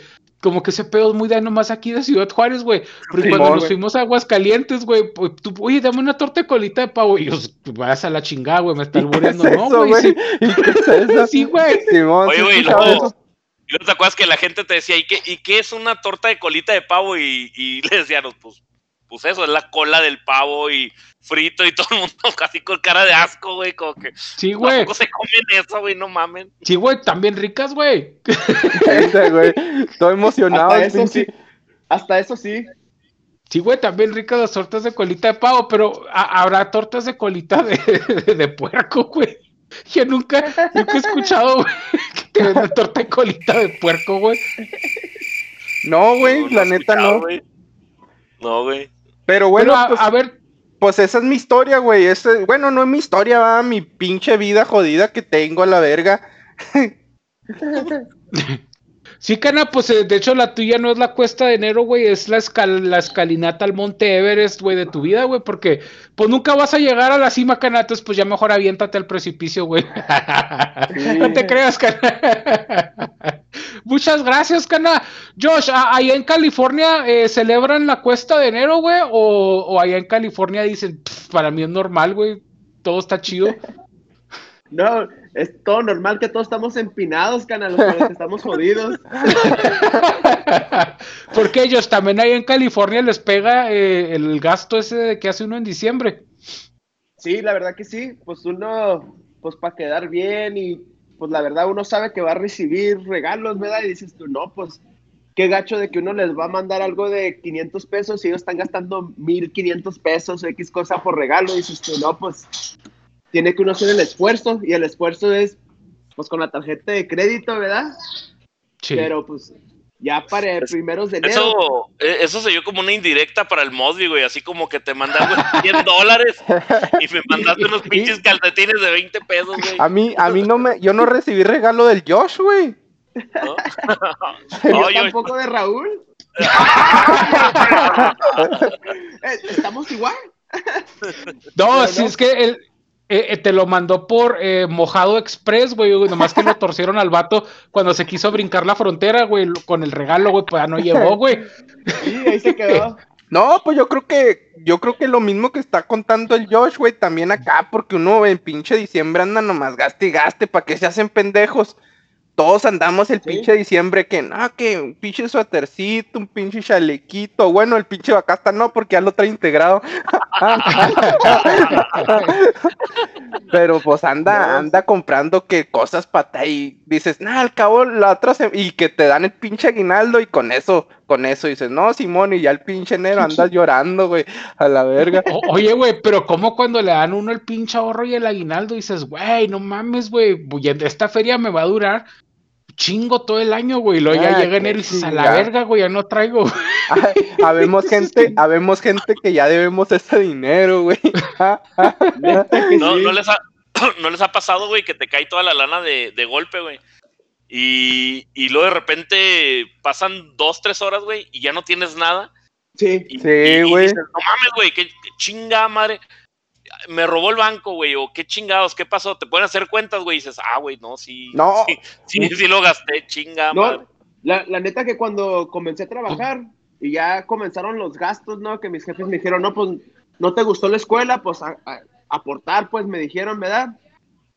Como que ese pedo es muy de nomás aquí de Ciudad Juárez, güey. Porque Simón, cuando nos fuimos a Aguascalientes, güey, pues, tú, oye, dame una torta de colita de pavo. Y yo, vas a la chingada, güey, me está ¿Y qué es albureando. No, güey. Sí, ¿Y qué es eso? sí, güey. Simón, Oye, sí güey, luego-. ¿Y no te acuerdas que la gente te decía, ¿y qué, y qué es una torta de colita de pavo? Y, y le decían, pues, pues eso, es la cola del pavo y frito y todo el mundo casi con cara de asco, güey, como que Sí, güey. tampoco se comen eso, güey, no mamen. Sí, güey, también ricas, güey. Güey. Estoy emocionado. Hasta eso pinche- sí. Hasta eso sí. Sí, güey, también ricas las tortas de colita de pavo, pero habrá tortas de colita de, de puerco, güey. Yo nunca, nunca he escuchado, güey, que te venden torta de colita de puerco, güey. No, güey, No, la neta no. No, güey. Pero bueno, a, pues, a ver, pues esa es mi historia, güey. Ese- Bueno, no es mi historia, va, mi pinche vida jodida que tengo a la verga. sí, cana, pues eh, de hecho la tuya no es la cuesta de enero, güey, es la, escal- la escalinata al monte Everest, güey, de tu vida, güey, porque pues nunca vas a llegar a la cima, cana, entonces pues ya mejor aviéntate al precipicio, güey. no te creas, cana. Muchas gracias, cana. Josh, ¿a- allá en California eh, celebran la cuesta de enero, güey, o, o allá en California dicen, "Pff, para mí es normal, güey, todo está chido. No, es todo normal que todos estamos empinados, canal, que estamos jodidos. Porque ellos también ahí en California les pega eh, el gasto ese de que hace uno en diciembre. Sí, la verdad que sí, pues uno, pues para quedar bien y pues la verdad uno sabe que va a recibir regalos, ¿verdad? Y dices tú, no, pues qué gacho de que uno les va a mandar algo de 500 pesos y ellos están gastando 1500 pesos o X cosa por regalo. Y dices tú, no, pues tiene que uno hacer el esfuerzo y el esfuerzo es pues con la tarjeta de crédito, ¿verdad? Sí. Pero pues Ya para primeros de enero. Eso, eh, eso se dio como una indirecta para el Mosby, güey. Así como que te mandan güey, 100 dólares y me mandaste unos pinches calcetines de 20 pesos, güey. A mí, a mí no me, yo no recibí regalo del Josh, güey. ¿no? No, yo- tampoco de Raúl. Eh, Estamos igual. No, si no. es que él eh, eh, te lo mandó por eh, Mojado Express, güey. Nomás que lo torcieron al vato cuando se quiso brincar la frontera, güey. Con el regalo, güey, pues ya no llevó, güey. Sí, ahí se quedó. No, pues yo creo que, yo creo que lo mismo que está contando el Josh, güey, también acá, porque uno en pinche diciembre anda nomás gaste y gaste, ¿para qué se hacen pendejos? Todos andamos el Sí. pinche diciembre que, no, que un pinche suétercito, un pinche chalequito, bueno, el pinche bacasta no, porque ya lo trae integrado. Pero pues anda, No. anda comprando que cosas para y dices, nah, al cabo la otra se... y que te dan el pinche aguinaldo y con eso, con eso dices, no, Simón, y ya el pinche enero andas llorando, güey, a la verga. O- oye, güey, pero ¿cómo cuando le dan uno el pinche ahorro y el aguinaldo dices, güey, no mames, güey, esta feria me va a durar chingo todo el año, güey? Luego ya Ah, llega enero y dices, a la verga, güey, ya no traigo. habemos gente, habemos gente que ya debemos ese dinero, güey. No, les ha, no les ha pasado, güey, que te cae toda la lana de, de golpe, güey. Y, y luego de repente pasan dos, tres horas, güey, y ya no tienes nada. Sí. Y, Sí, y- y güey. dices, no mames, güey, qué, qué chinga madre. Me robó el banco, güey, o qué chingados, qué pasó. Te pueden hacer cuentas, güey, y dices, ah, güey, no, sí. No. Sí, sí, sí lo gasté, chinga madre. No, la, la neta que cuando comencé a trabajar y ya comenzaron los gastos, ¿no? Que mis jefes me dijeron, no, pues, no te gustó la escuela, pues, a- a- aportar, pues, me dijeron, ¿verdad?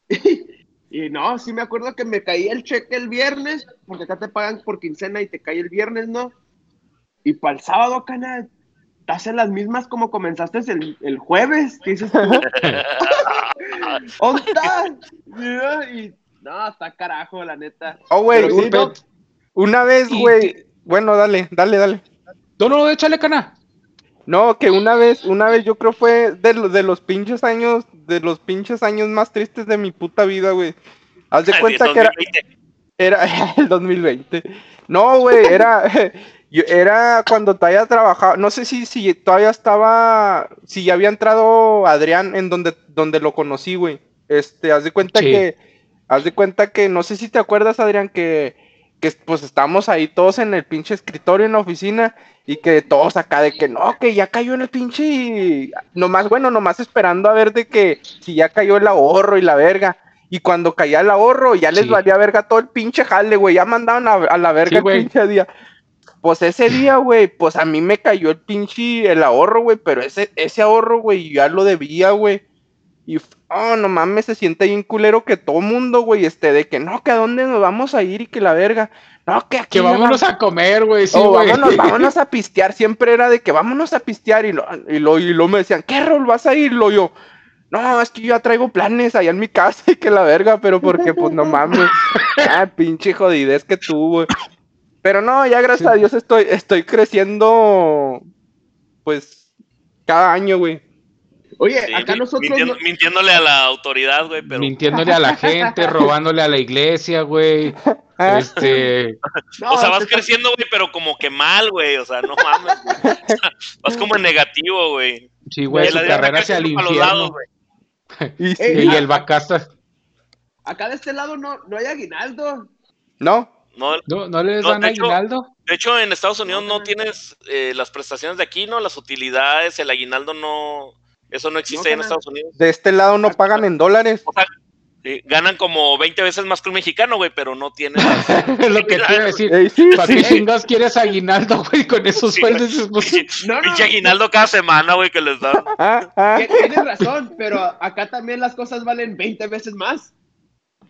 y no, sí me acuerdo que me caía el cheque el viernes, porque acá te pagan por quincena y te cae el viernes, ¿no? Y para el sábado, canal, te hacen las mismas como comenzaste el, el jueves, que dices tú, ¿dónde estás? Y, no, está carajo, la neta. Oh, güey, un- no, una vez, güey. Bueno, dale, dale, dale. No, no, échale cana. No, que una vez, una vez yo creo fue de, lo- de los pinches años, de los pinches años más tristes de mi puta vida, güey. Haz de cuenta que era, 2020. era el 2020. No, güey, era, yo- era cuando todavía trabajaba, no sé si, si todavía estaba, si ya había entrado Adrián en donde, donde lo conocí, güey. Este, haz de cuenta Sí. que, haz de cuenta que, no sé si te acuerdas, Adrián, que, que pues estábamos ahí todos en el pinche escritorio en la oficina y que todos acá de que no, que ya cayó en el pinche, nomás, bueno, nomás esperando a ver de que si ya cayó el ahorro y la verga. Y cuando caía el ahorro, ya les Sí. valía verga todo el pinche jale, güey. Ya mandaban a, a la verga Sí, el pinche día. Pues ese día, güey, pues a mí me cayó el pinche el ahorro, güey. Pero ese, ese ahorro, güey, ya lo debía, güey. Y, oh, no mames, se siente bien culero que todo mundo, güey, este, de que no, que a dónde nos vamos a ir y que la verga. No, que aquí. Que no vámonos vamos- a comer, güey, sí, Oh, vámonos, vámonos a pistear. Siempre era de que vámonos a pistear. Y lo, y lo, y lo me decían, ¿qué rol vas a ir? Lo yo, no, es que yo ya traigo planes allá en mi casa y que la verga, pero porque, pues no mames. Ah, pinche jodidez que tuvo. Pero no, ya gracias a Dios estoy, estoy creciendo, pues, cada año, güey. Oye, Sí, acá nosotros. mintiendo- no- mintiéndole a la autoridad, güey, pero Mintiéndole a la gente, robándole a la iglesia, güey. Este, no, o sea, vas te creciendo, güey, pero como que mal, güey. O sea, no mames, güey. O sea, vas como en negativo, güey. sí, güey, Y su carrera hacia el lados, infierno. güey. y sí, Eh, Y ah, el Bacasta, Acá de este lado no, no hay aguinaldo. ¿no? No, ¿no, no les No, dan de hecho- aguinaldo? de hecho, en Estados Unidos No, tienes eh, las prestaciones de aquí, ¿no? Las utilidades, el aguinaldo no. Eso no existe No, en. Estados Unidos. De este lado no pagan en dólares. O sea, sí, ganan como 20 veces más que un mexicano, güey, pero no tienen. Es lo que te iba a decir. Ey, sí, ¿Para qué sí. chingas quieres aguinaldo, güey? Con esos sueldos. No, no. pinche aguinaldo cada semana, güey, que les dan. Ah, ah. Tien- Tienes razón, pero acá también las cosas valen 20 veces más.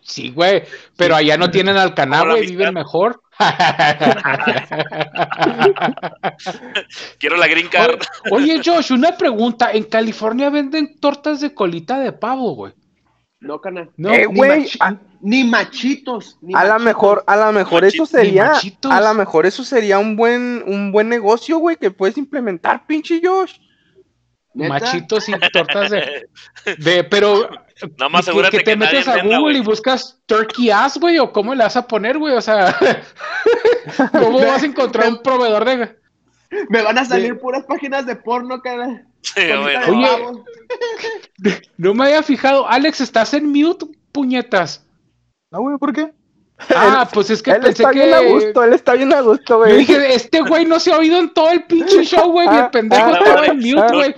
Sí, güey. Pero allá no tienen alcaná, Como la güey. Viven mejor. Quiero la green card. Oye, Josh, una pregunta. En California venden tortas de colita de pavo, güey. No, canal. No, Eh, ni güey, machi- a- Ni machitos. Ni A lo mejor, a lo mejor eso sería, a lo mejor eso sería un buen, un buen negocio, güey, que puedes implementar, pinche Josh. ¿Neta? machitos y tortas de, de pero Nada más que- asegúrate que, que, te nadie metes a Google y buscas turkey ass, güey, o cómo le vas a poner, güey, o sea, ¿Cómo vas a encontrar un proveedor de.? Me van a salir puras páginas de porno, cara. Sí, de no. Oye. pavo. No me había fijado. Alex, ¿estás en mute, puñetas? No, güey, ¿por qué? Ah, pues es que Él pensé está bien a que. gusto, él está bien a gusto, Yo güey. dije, este güey no se ha oído en todo el pinche show, güey. El pendejo ah, estaba ah, en mute, ah, güey.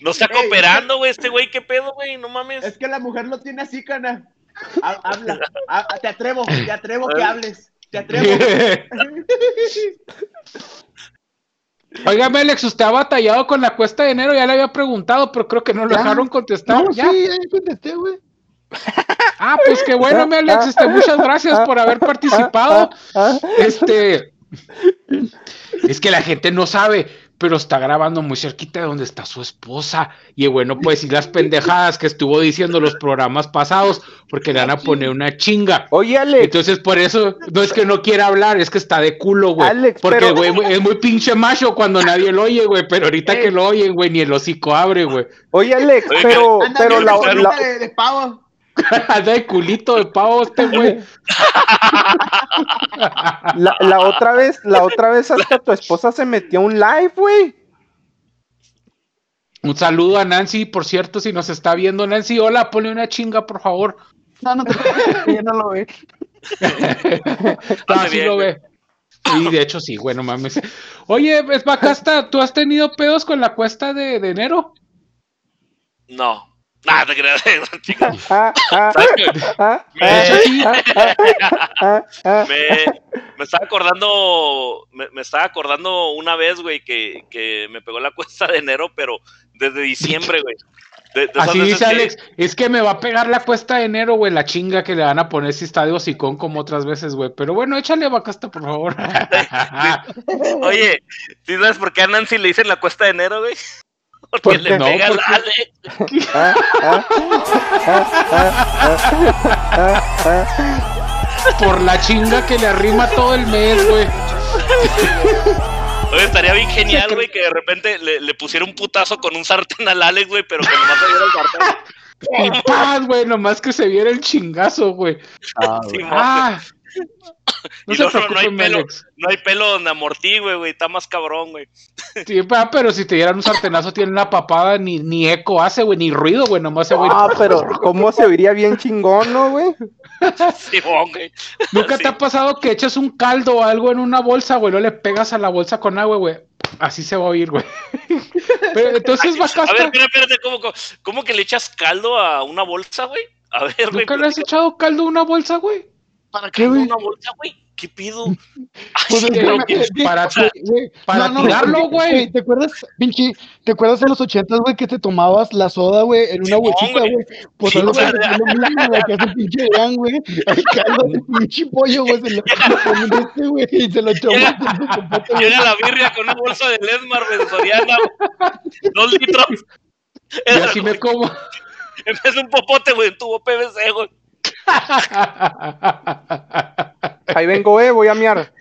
No está Ey. cooperando, güey, este güey, ¿qué pedo, güey? No mames. Es que la mujer lo tiene así, cana. Ha- Habla. Ha- te atrevo, te atrevo que hables. Te atrevo. Óigame, Alex, usted ha batallado con la cuesta de enero, ya le había preguntado, pero creo que no lo Ya. dejaron contestar. No, ¿Ya? sí, ya contesté, güey. Ah, pues qué bueno, mi Alex, este, muchas gracias por haber participado. Este, es que la gente no sabe, pero está grabando muy cerquita de donde está su esposa. Y bueno, pues decir las pendejadas que estuvo diciendo los programas pasados, porque le van a poner una chinga. Oye, Alex, Entonces, por eso, no es que no quiera hablar, es que está de culo, güey. Alex, Porque, pero- güey, es muy pinche macho cuando nadie lo oye, güey. Pero ahorita Ey. que lo oyen, güey, ni el hocico abre, güey. oye, Alex, Oye, pero, Anda pero la, la- de, de pavo. Anda de culito de pavo este, güey. la, la otra vez, la otra vez hasta tu esposa se metió un live, güey. Un saludo a Nancy, por cierto, si nos está viendo. Nancy, hola, ponle una chinga, por favor. No, no te ya no lo ve. Hace sí lo ve. Y de hecho, sí, güey, no mames. Oye, es Bacasta, ¿tú has tenido pedos con la cuesta de, de enero? No. Te creas. Ah, ¿Sabes qué? ah, Me- estaba acordando, me, me estaba acordando una vez, güey, que, que me pegó la cuesta de enero, pero desde diciembre, güey. De, de esas Así dice que- Alex, es que me va a pegar la cuesta de enero, güey, la chinga que le van a poner si está de hocicón como otras veces, güey. Pero bueno, échale Bacasta, por favor. Oye, ¿sí sabes por qué a Nancy le dicen la cuesta de enero, güey? Porque ¿Por le no? pega ¿Por al qué? Alex. Ah, ah, por la chinga que le arrima todo el mes, güey. Oye, estaría bien genial, güey, que de repente le, le pusiera un putazo con un sartén al Alex, güey, pero que nomás se viera el sartén. Y paz, güey, nomás que se viera el chingazo, güey. Ah, güey. No Y se luego no- no hay pelo. Alex. No hay pelo donde amortigue, güey, está más cabrón, güey. Sí, pero si te dieran un sartenazo, tiene una papada, ni, ni eco hace, güey, ni ruido, güey, nomás se güey. Ah, pero ¿cómo se oiría bien chingón, no, güey? Simón, güey. ¿Nunca sí. te ha pasado que echas un caldo o algo en una bolsa, güey, luego le pegas a la bolsa con agua, güey? Así se va a oír, güey. Pero entonces va A ver, espérate, espérate, ¿cómo, cómo, cómo que le echas caldo a una bolsa, güey? A ver, güey. ¿Nunca le has echado caldo a una bolsa, güey? ¿Para qué, qué güey? una bolsa, güey? ¿Qué pido? Pues, Ay, que- que- para- o sea, Güey, para tirarlo, güey. ¿Te acuerdas, pinche? ¿Te acuerdas en los ochentas, güey, que te tomabas la soda, güey, en una bolsita, güey. Pues algo es lo mismo, güey, que hace pinche Ian, güey. El caldo de pinche pollo, güey, se lo este, güey, y se lo echó Llega- la birria con una bolsa de Lesmar, Soriana, dos litros. Y así me como. En vez de un popote, güey, tuvo PVC, güey. Ahí vengo, eh, voy a miar.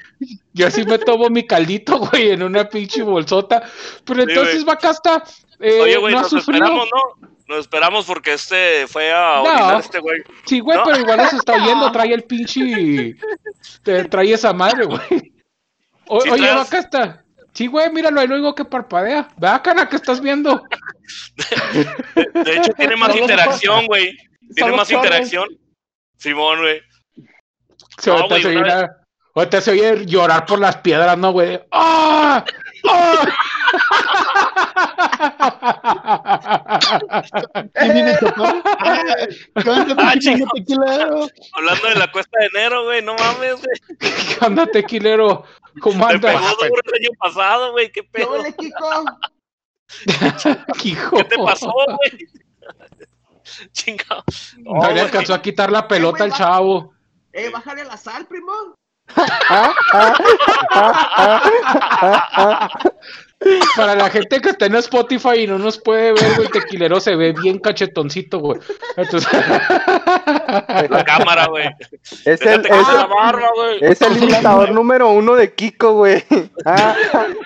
Yo así me tomo mi caldito, güey, en una pinche bolsota. Pero Sí, entonces. Bacasta, eh, Oye, güey, ¿no nos sufrido? esperamos, ¿no? Nos esperamos porque este fue a No. orinar este güey. Sí, güey, ¿No? pero igual nos está oyendo, trae el pinche. te- trae esa madre, güey. O- Sí oye, traes. Bacasta. Sí, güey, míralo, ahí lo digo que parpadea. Vea, cana, que estás viendo. De hecho, tiene más interacción, güey. Tiene más interacción. Simón, güey. Se No, ahorita güey, se oye una una- ahorita se oye llorar por las piedras, ¿no, güey? ¡Ah! ¡Ah! Viene. ¿Qué onda, Ah, chico. tequilero? Hablando de la cuesta de enero, güey, no mames, güey. ¿Qué onda, tequilero? ¿Cómo Me anda? pegó duro el año pasado, güey. ¿Qué ¿Qué pedo? Kiko? Hijo. ¿Qué te pasó, güey? Chingado. No, No, le alcanzó a quitar la pelota al chavo. Eh, bájale la sal, primo. Ah, ah, ah, ah, ah, ah. Para la gente que está en Spotify y no nos puede ver, güey, Tequilero se ve bien cachetoncito, güey. Entonces, La cámara, güey. Es el, es, la barba, güey. es el imitador número uno de Kiko, güey. Ah,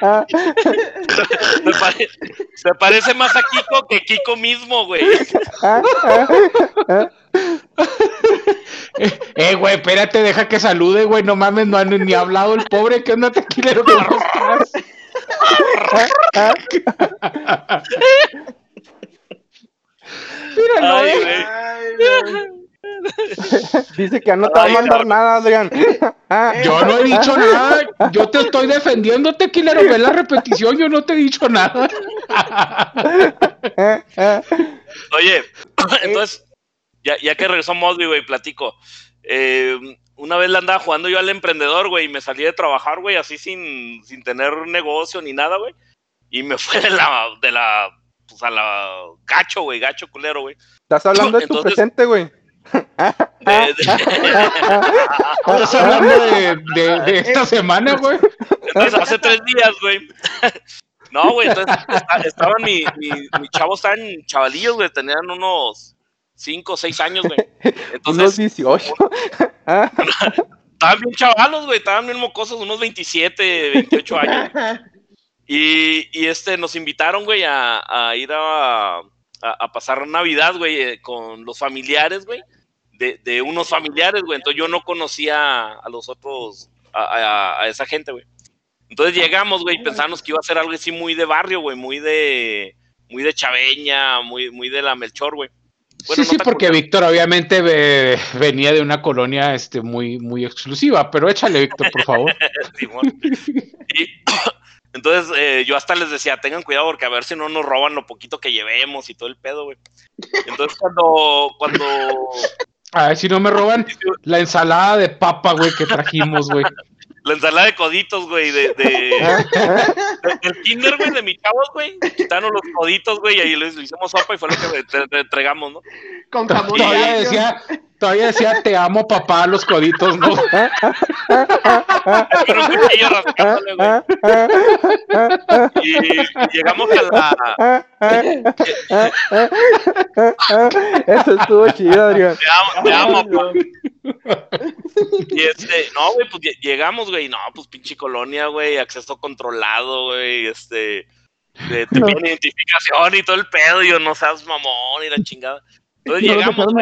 ah, Se, pare- se parece más a Kiko que Kiko mismo, güey. ah, ah, ah. Eh, eh, güey, espérate, deja que salude, güey. No mames, no han ni hablado el pobre. ¿Qué onda, tequilero? ¿Cómo estás? Míralo, Ay, eh. Ay. Dice que ya no te va a mandar no. nada, Adrián. Ah, Yo no he dicho nada. Yo te estoy defendiendo, tequilero. Ve la repetición. Yo no te he dicho nada. eh, eh. Oye, entonces, ya, ya que regresó Mosby, güey, platico. Eh, una vez le andaba jugando yo al emprendedor, güey, y me salí de trabajar, güey, así sin, sin tener negocio ni nada, güey. Y me fue de la, de la, pues a la gacho, güey, gacho culero, güey. Estás hablando de tu Entonces- presente, güey. De- de- Estás hablando de, de- de esta semana, güey. Entonces, hace tres días, güey. No, güey, entonces esta- estaban mi, mi, mis chavos, estaban chavalillos, güey, tenían unos cinco o seis años, güey. Unos Entonces, 18. Ah, estaban bien chavalos, güey, estaban bien mocosos, unos 27, 28 años. Y, y este, nos invitaron, güey, a, a ir a, a, a pasar Navidad, güey, eh, con los familiares, güey, de, de unos familiares, güey. Entonces yo no conocía a los otros, a, a- a esa gente, güey. Entonces llegamos, güey, y pensamos que iba a ser algo así muy de barrio, güey, muy de, muy de chaveña, muy, muy de la Melchor, güey. Bueno, sí, no sí, porque. Víctor obviamente ve- venía de una colonia este, muy, muy exclusiva, pero échale, Víctor, por favor. Y entonces eh, yo hasta les decía, tengan cuidado porque a ver si no nos roban lo poquito que llevemos y todo el pedo, güey. Entonces cuando, cuando, A ver si no me roban la ensalada de papa, güey, que trajimos, güey. La ensalada de coditos, güey, de, de, de- del kinder, güey, de mis chavos, güey, quitaron los coditos, güey, y ahí les hicimos sopa y fue lo que te entregamos, ¿no? Con jamón. Todavía decía, todavía decía, te amo, papá, a los coditos, ¿no? Pero un cuchillo rascándole, güey. Y, llegamos a la... Eso estuvo chido, Adrián. Te amo, te amo, no. Y este, no, güey, pues lle- llegamos, güey, no, pues pinche colonia, güey, acceso controlado, güey, este, de, te No. piden identificación y todo el pedo, y yo no seas mamón y la chingada. Entonces ¿No lo llegamos,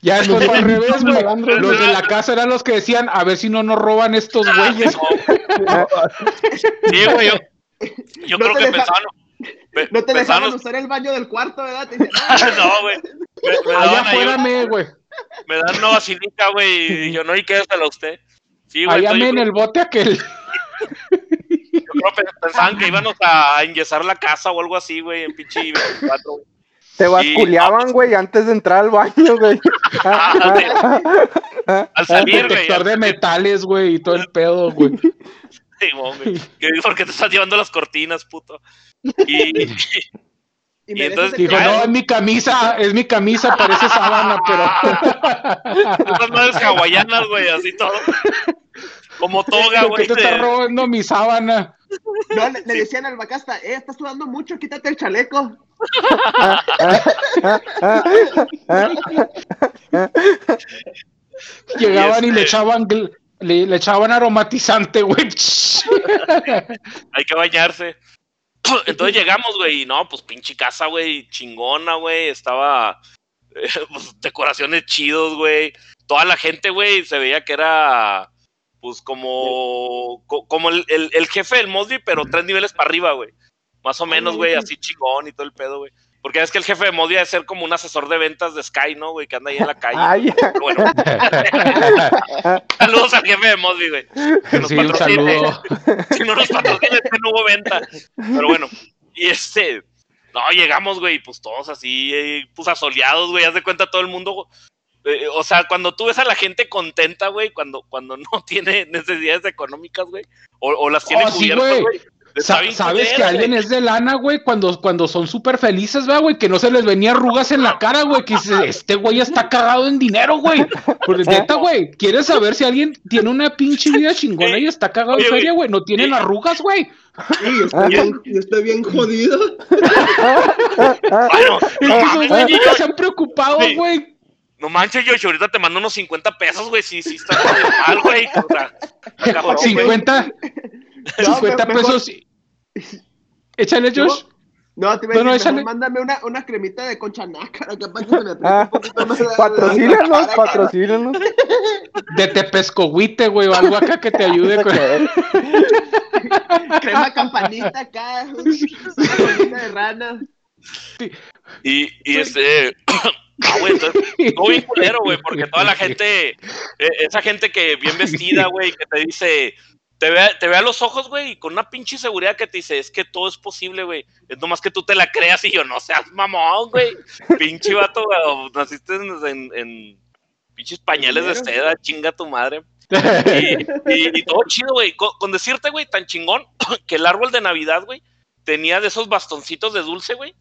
Ya después fue al revés, güey. Los de la casa eran los que decían, a ver si no nos roban estos ah, güeyes. no, sí, güey, yo, yo No creo te que pensaban, pe- No te pensaban- dejaban usar el baño del cuarto, ¿verdad? Te dicen, no, güey, me, me Allá afuera, me, güey. me dan una basilica, güey, y yo, no, y quédesela usted. Sí, güey, Allá me yo en creo- el bote aquel. Yo creo que pensaban que íbamos a enyesar la casa o algo así, güey, en pinche 24, güey. Te basculeaban, güey, antes de entrar al baño, güey. Al salir, güey. Detector de al- metales, güey, y todo el pedo, güey. Sí, güey. ¿Por qué te estás llevando las cortinas, puto? Y, y Y me entonces Dijo, no, es mi camisa, es mi camisa, parece sábana, pero. esas madres hawaianas, güey, así todo. Como toga, ¿Por güey. qué te está robando mi sábana? No, le, le decían al bacasta, eh, estás sudando mucho, quítate el chaleco. Llegaban y, le este- echaban le echaban aromatizante, güey. Hay que bañarse. Entonces llegamos, güey, y no, pues pinche casa, güey, chingona, güey. Estaba eh, pues, decoraciones chidos, güey. Toda la gente, güey, se veía que era pues como co- como el, el- el jefe del Mosby, pero tres niveles para arriba, güey. Más o menos, güey, así chingón y todo el pedo, güey. Porque es que el jefe de Mosby debe ser como un asesor de ventas de Sky, ¿no, güey? Que anda ahí en la calle. Ay, bueno, saludos al jefe de Mosby, güey. Que nos Sí, patrocine. Si no nos patrocina, es que no hubo venta. Pero bueno, y este, no, llegamos, güey, pues todos así, eh, pues asoleados, güey, haz de cuenta todo el mundo. Eh, o sea, cuando tú ves a la gente contenta, güey, cuando, cuando no tiene necesidades económicas, güey, o, o las tiene Oh, cubiertas, güey. güey. está Sa- Sabes que alguien güey. es de lana, güey, cuando, cuando son súper felices, ¿verdad, güey? Que no se les venía arrugas en la cara, güey. Que dices, este güey está cagado en dinero, güey. Porque neta, güey, ¿quieres saber si alguien tiene una pinche vida chingona y está cagado en Oye, güey, feria, güey? No tienen arrugas, güey. Sí, estoy bien, yo estoy bien jodido. Bueno, Es no que esos güeyes güey, nunca se han preocupado, Sí. No manches, Yoshi, ahorita te mando unos 50 pesos, güey, sí, sí, está mal, güey. O sea, cabrón, güey. 50, No, 50 mejor- pesos. Échale, Josh. No, te a No, no, decir, échale. mándame una, una cremita de concha nácara, capaz que se me apriete Ah, un poquito más. Patrocínanos, patrocínanos. De tepescohuite, güey, o algo acá que te ayude con... Crema campanita acá, colita de rana. Y, y este. Ah, güey, entonces, estuvo bien culero, güey, porque toda la gente, eh, esa gente que bien vestida, güey, que te dice, te ve, te ve a los ojos, güey, y con una pinche seguridad que te dice, es que todo es posible, güey. Es nomás que tú te la creas y yo, no seas mamón, güey. Pinche vato, güey, naciste en, en, en pinches pañales de seda, chinga tu madre. Y, y- y todo chido, güey. Con, con decirte, güey, tan chingón que el árbol de Navidad, güey, tenía de esos bastoncitos de dulce, güey.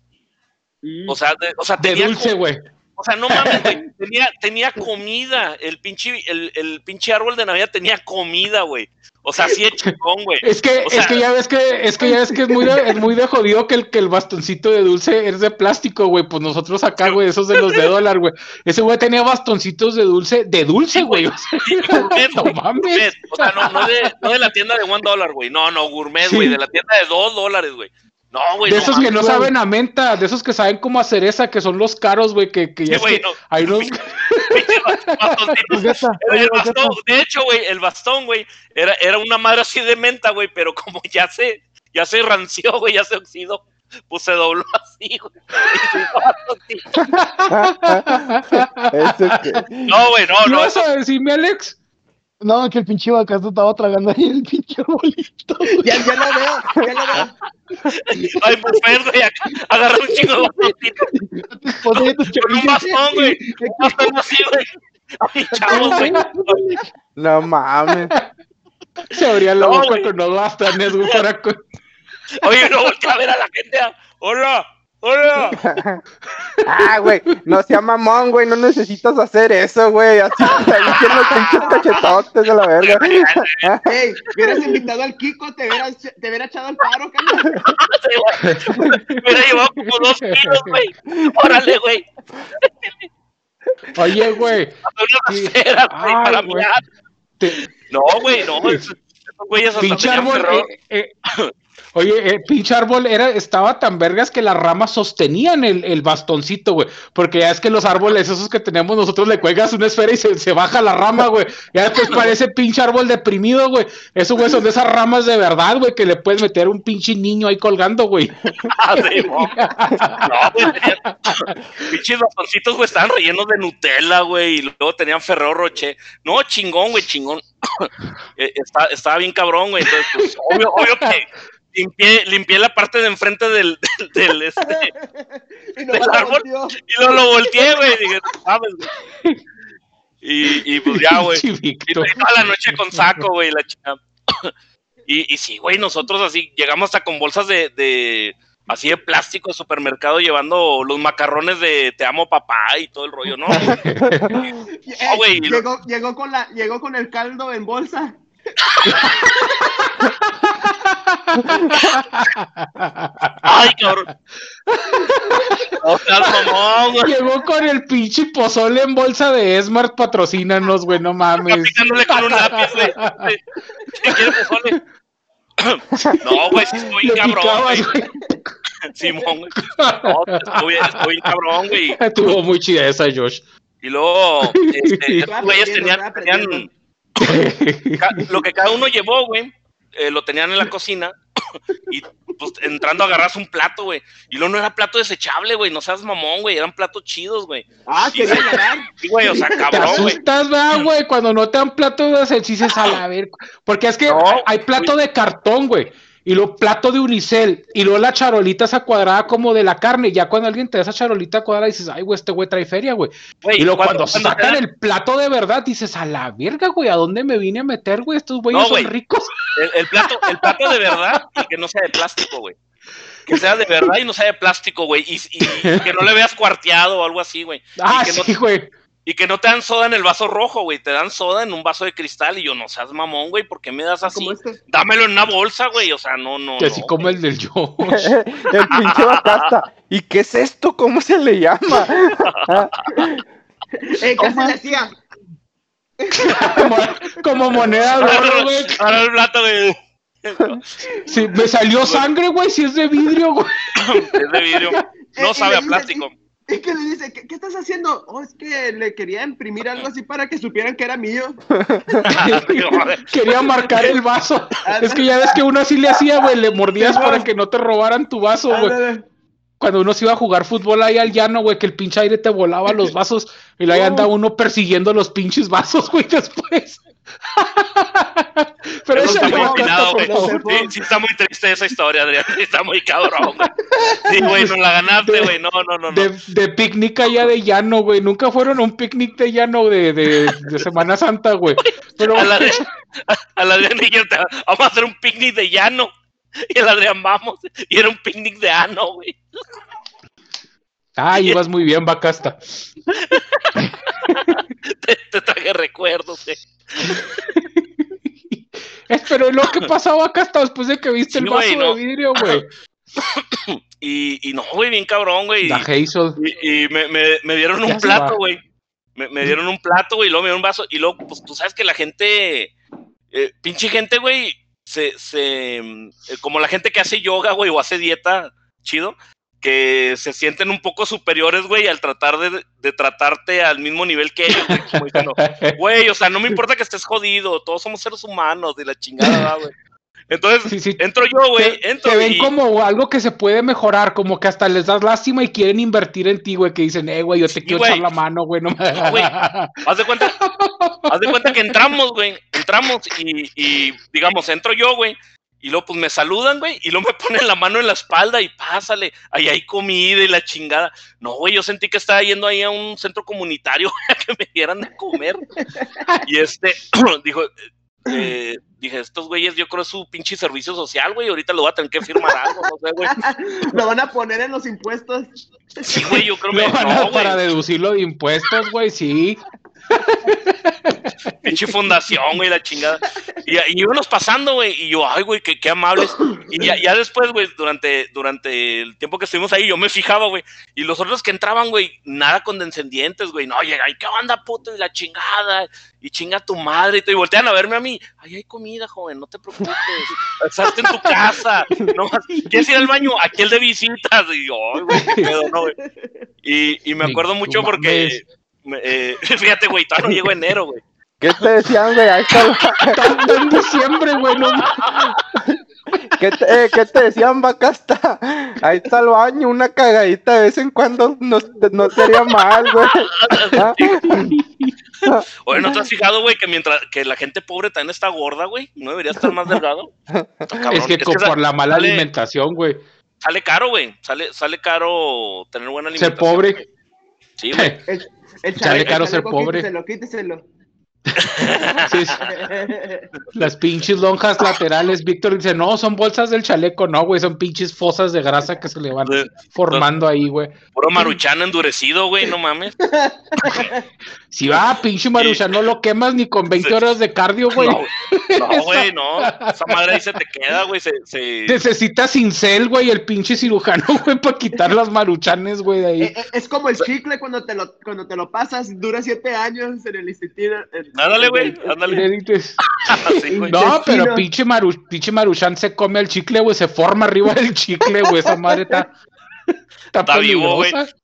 O sea, de- o sea, De tenía dulce, güey. O sea, no mames, güey. Tenía, tenía comida. El pinche, el, el pinche árbol de Navidad tenía comida, güey. O sea, así de chingón, güey. Es que, O sea- es que ya ves que, es que ya ves que es muy de, es muy de jodido que el, que el bastoncito de dulce es de plástico, güey. Pues nosotros acá, güey, esos de los de dólar, güey. Ese güey tenía bastoncitos de dulce, de dulce, Sí, güey. O sea, Sí, gourmet, no mames. gourmet. O sea, no, no, de, no de la tienda de one dólar, güey. No, no, gourmet, Sí. güey. De la tienda de dos dólares, güey. No, güey. de no esos que no güey. saben a menta, de esos que saben como a cereza, que son los caros, güey, que, que ya Sí, es güey, que no. hay unos... El bastón, de hecho, güey, el bastón, güey, era, era una madre así de menta, güey, pero como ya se, ya se ranció, güey, ya se oxidó, pues se dobló así, güey. Eso que- No, güey, no, ¿Qué no, vas a decirme, Alex? No, que el pinche vacazo estaba tragando ahí el pinche arbolito. güey. Ya, ya lo veo, ya lo veo. mujer, güey, acá, agarra un chingo de tus con un bastón, güey, un bastón así, güey. Ay, chavos, güey. No mames. Se abría la boca con los bastones, güey, para... con- Oye, no voltea a ver a la gente. ah, Hola, hola. Ah, güey, no sea mamón, güey, no necesitas hacer eso, güey. Así ahí tienes los pinches cachetotes de la verga. Ey, hubieras invitado al Kiko, te hubieras, te hubiera echado el paro, carnal. Me hubiera llevado como dos kilos, güey. Órale, güey. Oye, güey. Una Sí. cera, güey, Ay, para güey. mirar. te- No, güey, no. es- Esos güeyes hasta pinche árbol, eh, eh, oye, el pinche árbol era, estaba tan vergas que las ramas sostenían el, el bastoncito, güey. Porque ya es que los árboles, esos que tenemos nosotros, le cuelgas una esfera y se, se baja la rama, güey. Ya después parece pinche árbol deprimido, güey. Eso, güey, son de esas ramas de verdad, güey, que le puedes meter un pinche niño ahí colgando, güey. Ah, sí. No, güey, pinches bastoncitos, güey, estaban rellenos de Nutella, güey, y luego tenían Ferrero Rocher. No, chingón, güey, chingón. Eh, está- estaba bien cabrón, güey. Entonces, pues, obvio, obvio que limpié, limpié la parte de enfrente del, del, del, este, Y no Del árbol. volteó. y luego lo volteé, güey. Dije, "No mames, güey. Y, y pues ya, güey. Y toda la noche con saco, güey, la chica. Y, y sí, güey, nosotros así llegamos hasta con bolsas de, de así de plástico de supermercado llevando los macarrones de te amo papá y todo el rollo, ¿no? Lo- llegó, llegó, con la, llegó con el caldo en bolsa. Ay, cabrón. O sea, mamón, güey. Llegó con el pinche pozole en bolsa de Smart, patrocínanos, güey, no mames. Picándole con un lápiz, güey. ¿Qué quiere pozole? No, güey, sí estoy Le cabrón, güey. picabas, güey. Simón, güey. No, estoy, estoy cabrón, güey. Estuvo muy chida esa, Josh. Y luego, este, estos güeyes tenían, lo que cada uno llevó, güey, eh, lo tenían en la cocina y pues entrando agarras un plato, güey. Y luego no era plato desechable, güey, no seas mamón, güey, eran platos chidos, güey. Ah, quería lavar. Sí, güey, o sea, Te cabrón, güey. asustas, ¿verdad, güey? Cuando no te dan plato de salchichas a la ver. Porque es que No, hay- hay plato de cartón, güey. Y luego plato de unicel. Y luego la charolita esa cuadrada como de la carne. Ya cuando alguien te da esa charolita cuadrada dices, ay, güey, este güey trae feria, güey. Güey, Y luego cuando, sacan el plato de verdad dices, a la verga, güey, ¿a dónde me vine a meter, güey? Estos güeyes No, son ricos. el, el plato, el plato de verdad y que no sea de plástico, güey. Que sea de verdad y no sea de plástico, güey. Y, y que no le veas cuarteado o algo así, güey. Ah, y, que no, sí, güey. Y que no te dan soda en el vaso rojo, güey. Te dan soda en un vaso de cristal y yo no seas mamón, güey. ¿Por qué me das así? Como este. Dámelo en una bolsa, güey. O sea, no, no. Que así no, como güey. el del yo. El pinche bacasta. ¿Y qué es esto? ¿Cómo se le llama? Eh, ¿qué se le hacía? como, como moneda de oro, güey. Ahora el plato, güey. Sí, me salió sangre, güey, si es de vidrio, güey. es de vidrio. Eh, No y sabe a plástico. ¿Y qué le dice? ¿Qué, qué estás haciendo? Oh, es que le quería imprimir algo así para que supieran que era mío. Quería marcar el vaso. Es que ya ves que uno así le hacía, güey, le mordías para que no te robaran tu vaso, güey. Cuando uno se iba a jugar fútbol ahí al llano, güey, que el pinche aire te volaba los vasos y ahí anda uno persiguiendo los pinches vasos, güey, después. Pero Eso está muy por güey. favor. Sí, sí está muy triste esa historia, Adrián. Está muy cabrón, güey. Sí, güey, no la ganaste, güey. No, no, no, no. De, de picnic allá de llano, güey. Nunca fueron a un picnic de llano de, de, de Semana Santa, güey. Pero A la de- Al Adrián le dijeron, vamos a hacer un picnic de llano. Y el Adrián, vamos. Y era un picnic de ano, güey. Ah, ibas muy bien, Bacasta. Te, te traje recuerdos. Es, pero es lo que pasaba acá hasta después de que viste Sí, el vaso güey, no. de vidrio, güey. Y, y no, güey, bien cabrón, güey. Y, y me, me, me dieron un plato, güey. Me, me dieron un plato, güey, y luego me dieron un vaso. Y luego, pues tú sabes que la gente, eh, pinche gente, güey, se, se, eh, como la gente que hace yoga, güey, o hace dieta, chido, que se sienten un poco superiores, güey, al tratar de, de tratarte al mismo nivel que ellos, güey. Como diciendo, Güey, o sea, no me importa que estés jodido, todos somos seres humanos, de la chingada, güey. Entonces, Sí, sí. entro yo, güey, entro te ven y- como algo que se puede mejorar, como que hasta les das lástima y quieren invertir en ti, güey, que dicen, eh, güey, yo te Sí, quiero echar la mano, güey, no me... No, güey. Haz de cuenta, haz de cuenta que entramos, güey. Entramos y, y, digamos, entro yo, güey. Y luego, pues me saludan, güey. Y luego me ponen la mano en la espalda y pásale. Ahí hay comida y la chingada. No, güey, yo sentí que estaba yendo ahí a un centro comunitario a que me dieran de comer. Y este, dijo, eh, dije, estos güeyes, yo creo es su pinche servicio social, güey. Ahorita lo voy a tener que firmar algo, no sé, güey. Lo van a poner en los impuestos. Sí, güey, yo creo que van a- no, para deducirlo de impuestos, güey, sí. pinche fundación, güey, la chingada. Y, y íbamos pasando, güey, y yo, ay, güey, qué, qué amables. Y ya, ya después, güey, durante, durante el tiempo que estuvimos ahí, yo me fijaba, güey, y los otros que entraban, güey, nada condescendientes, güey, no, llega, ay, qué onda, puto, y la chingada, y chinga tu madre, y, todo, y voltean a verme a mí, ay, hay comida, joven, no te preocupes, estás en tu casa, no, ¿quieres ir al baño? Aquí el de visitas, y yo, ay, güey, qué pedo, no, güey. Y, y me acuerdo mucho porque, eh, fíjate, güey, todavía no llegó enero, güey. ¿Qué te decían, güey? Ahí está el- Tanto en diciembre, güey, no ¿Qué te, eh, ¿Qué te decían, Bacasta? Ahí está el baño, una cagadita de vez en cuando no, no sería mal, güey. ¿Ah? Oye, ¿no te has fijado, güey, que mientras que la gente pobre también está gorda, güey? ¿No debería estar más delgado? Está. Es que por la mala sale- alimentación, güey. Sale caro, güey. Sale, sale caro tener buena Ser alimentación. pobre. güey. Sí, güey. El, el Sale chaleco- caro el ser pobre. Quíteselo, quíteselo. Sí, sí. Las pinches lonjas laterales, Víctor dice, no, son bolsas del chaleco, no, güey, son pinches fosas de grasa que se le van formando ahí, güey. Puro maruchano endurecido, güey, no mames. Si va, pinche marucha, no lo quemas ni con 20 Sí. horas de cardio, güey. No, güey, no. Esa madre ahí se te queda, güey. Se, se... Necesitas cincel, güey, el pinche cirujano, güey, para quitar las maruchanes, güey, de ahí. Eh, eh, Es como el chicle cuando te lo, cuando te lo pasas, dura siete años en el instituto. Ándale, güey, ándale. No, pero pinche, maru, pinche maruchan se come el chicle, güey, se forma arriba del chicle, güey, esa madre está, está, Está vivo, güey. peligrosa.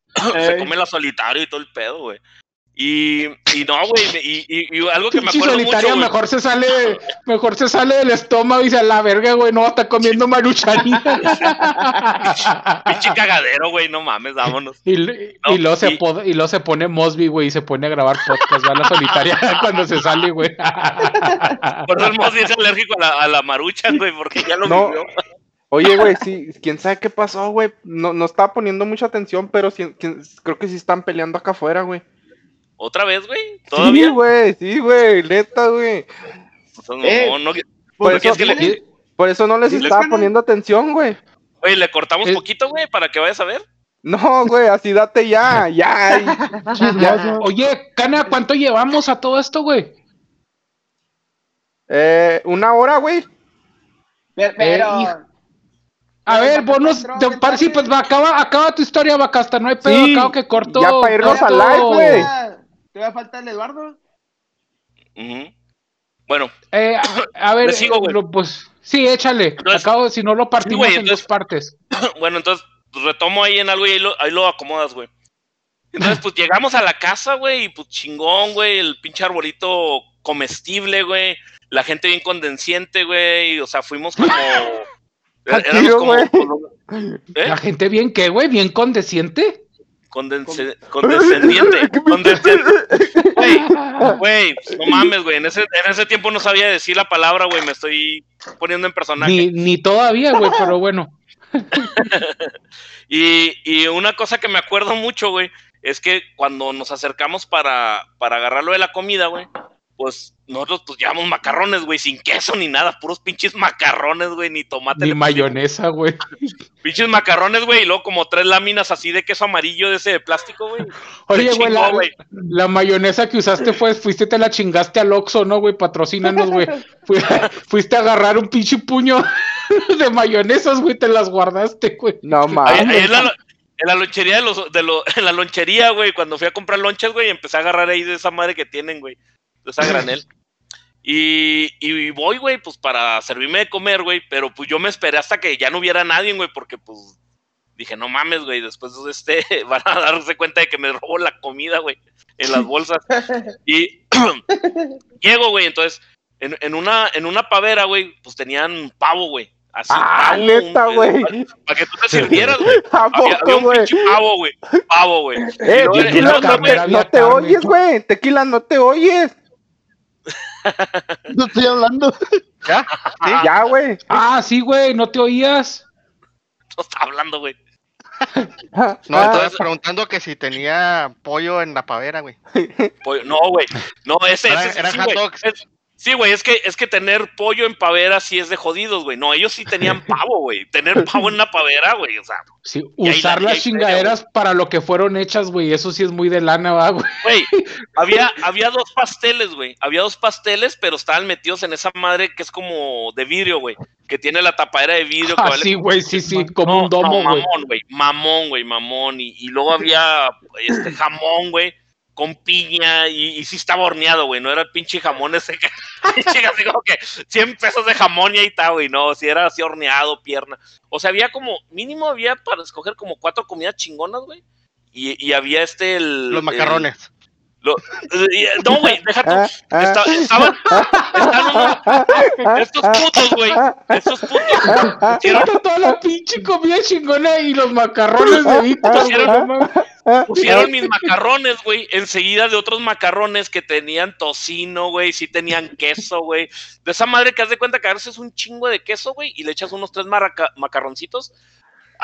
Se come la solitario y todo el pedo, güey. Y, y no, güey. Y, y, y algo que me acuerdo solitaria mucho, mejor se sale, mejor se sale del estómago y dice, a la verga, güey, no, está comiendo maruchanita. Pinche cagadero, güey. No mames, vámonos. y, y, No, luego se y- luego se pone Mosby, güey, y se pone a grabar podcast, va la solitaria cuando se sale, güey. Por eso el Mosby es alérgico a la, a la marucha, güey, porque ya lo No. vivió. Oye, güey, sí, quién sabe qué pasó, güey. No, no estaba poniendo mucha atención, pero sí- quién- creo que sí están peleando acá afuera, güey. ¿Otra vez, güey? Sí, güey, sí, güey, neta, güey. O sea, no, Eh, no, no- Por ¿no eso, quieres que le, Y- por eso no les ¿Les estaba poniendo atención, güey. oye, le cortamos Eh. poquito, güey, para que vayas a ver? No, güey, así date ya, ya. y- Chismoso. Oye, Cana, ¿cuánto llevamos a todo esto, güey? Eh, una hora, güey. Pero, pero-. A ver, ¿para qué bonos, de, par- sí, pues va, acaba, acaba tu historia, Bacasta, no hay pedo, Sí, acabo que corto. ya para irnos corto- al live, güey. ¿Te va a faltar el Eduardo? Bueno, Eh, a, a ver, sigo, lo- pues sí, échale. Entonces- Acabo, si no lo partimos güey, en dos entonces- partes. bueno, entonces retomo ahí en algo y ahí lo, ahí lo acomodas, güey. Entonces, pues llegamos a la casa, güey, y pues chingón, güey, el pinche arbolito comestible, güey. La gente bien condenciente, güey. O sea, fuimos como. Éramos tiro, como. güey. ¿Eh? La gente bien, ¿qué, güey? Bien condesciente. Condescendiente. condescendiente. Güey, güey, no mames, güey. En ese, en ese tiempo no sabía decir la palabra, güey. Me estoy poniendo en personaje. Ni, ni todavía, güey, pero bueno. Y, y una cosa que me acuerdo mucho, güey, es que cuando nos acercamos para, para agarrarlo de la comida, güey, pues nosotros pues llevamos macarrones, güey, sin queso ni nada, puros pinches macarrones, güey, ni tomate. Ni mayonesa, güey. Pinches macarrones, güey, y luego como tres láminas así de queso amarillo de ese de plástico, güey. Oye, güey, la, mayonesa que usaste fue, fuiste, te la chingaste al Oxxo, ¿no, güey? Patrocínanos, güey. Fui- fuiste a agarrar un pinche puño de mayonesas, güey, te las guardaste, güey. No mames. en, la, lonchería de los, de lo- en la lonchería, güey, cuando fui a comprar lonches, güey, empecé a agarrar ahí de esa madre que tienen, güey, de esa granel. Y, y voy, güey, pues para servirme de comer, güey, pero pues yo me esperé hasta que ya no hubiera nadie, güey, porque pues dije, no mames, güey, después este van a darse cuenta de que me robo la comida, güey, en las bolsas. Y llego, güey, entonces, en, en una, en una pavera, güey, pues tenían pavo, güey. Así, Ah, pavo, neta, güey. Para que tú te sirvieras, güey. ¿A Había, había poco, un güey? pinche pavo, güey. Pavo, güey. Eh, tequila, no te, no oyes, güey. Tequila, no te oyes. No estoy hablando. ¿Ya? ¿Sí? Ya, güey. Ah, sí, güey, no te oías. no está hablando, güey. Ah, No, ah, entonces preguntando que si tenía pollo en la pavera, güey. Pollo- No, güey. No, ese, Era- ese era sí, hot güey. dogs. Es- Sí, güey, es que, es que tener pollo en pavera sí es de jodidos, güey. No, ellos sí tenían pavo, güey. Tener pavo en una pavera, güey. O sea, Sí, ahí usar las ahí chingaderas para lo que fueron hechas, güey. Eso sí es muy de lana, güey. güey, había, había dos pasteles, güey. Había dos pasteles, pero estaban metidos en esa madre que es como de vidrio, güey. Que tiene la tapadera de vidrio. Ah, sí, güey, sí, sí, como No, un domo, no, mamón, güey. Mamón, güey, mamón. Y, y luego había este jamón, güey, con piña. Y, y sí estaba horneado, güey. No era el pinche jamón ese que. pinche así como que 100 pesos de jamón y ahí está, güey. No, si era así horneado, pierna. O sea, había como. Mínimo había para escoger como cuatro comidas chingonas, güey. Y, y había este. El, Los macarrones. Lo- y- no, güey, déjate. ah, ah, Esta- estaban. estaban- estos putos, güey. Estos putos. Quiero toda la pinche comida chingona y los macarrones de Víctor, güey, Pusieron- pusieron mis macarrones, güey, enseguida de otros macarrones que tenían tocino, güey, sí tenían queso, güey. De esa madre que haz de cuenta que a veces es un chingo de queso, güey, y le echas unos tres maraca- macarroncitos.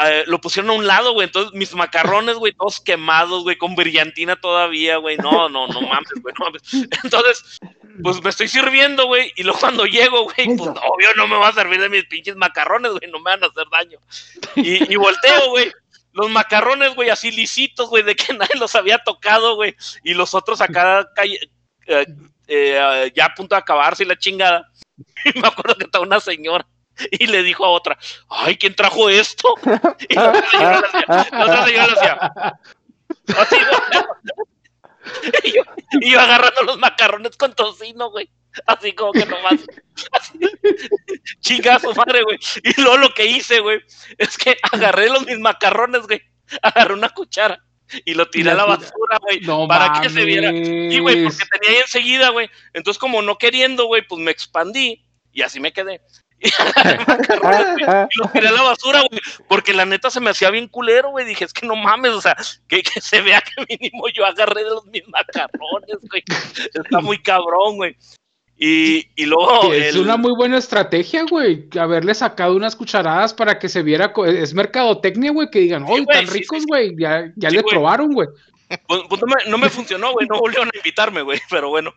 Eh, lo pusieron a un lado, güey. Entonces, mis macarrones, güey, todos quemados, güey, con brillantina todavía, güey. No, no, no mames, güey, no mames. Entonces, pues me estoy sirviendo, güey. Y luego cuando llego, güey, pues obvio no me va a servir de mis pinches macarrones, güey. No me van a hacer daño. Y, y volteo, güey. Los macarrones, güey, así lisitos, güey, de que nadie los había tocado, güey. Y los otros acá calle- eh, eh, ya a punto de acabarse y la chingada. Y me acuerdo que estaba una señora y le dijo a otra, ay, ¿quién trajo esto? Y la otra señora le hacía, la otra señora hacía, así. Y yo, y yo agarrando los macarrones con tocino, güey. Así como que nomás. Así, chinga a su madre, güey. Y luego lo que hice, güey, es que agarré los mis macarrones, güey. Agarré una cuchara y lo tiré a la basura, güey. No para que se viera. Sí, güey, porque tenía ahí enseguida, güey. Entonces, como no queriendo, güey, pues me expandí y así me quedé. Y los tiré a la basura, güey. Porque la neta se me hacía bien culero, güey. Dije, es que no mames, o sea, que, que se vea que mínimo yo agarré de los mis macarrones, güey. Está muy cabrón, güey. Y, y luego. Es el- una muy buena estrategia, güey. Haberle sacado unas cucharadas para que se viera. Es mercadotecnia, güey. Que digan, Sí, ¡ay, güey, tan sí, ricos, sí, sí. güey! Ya, ya Sí, le probaron, güey. Pues, pues no, me, no me funcionó, güey. No volvieron a invitarme, güey. Pero bueno.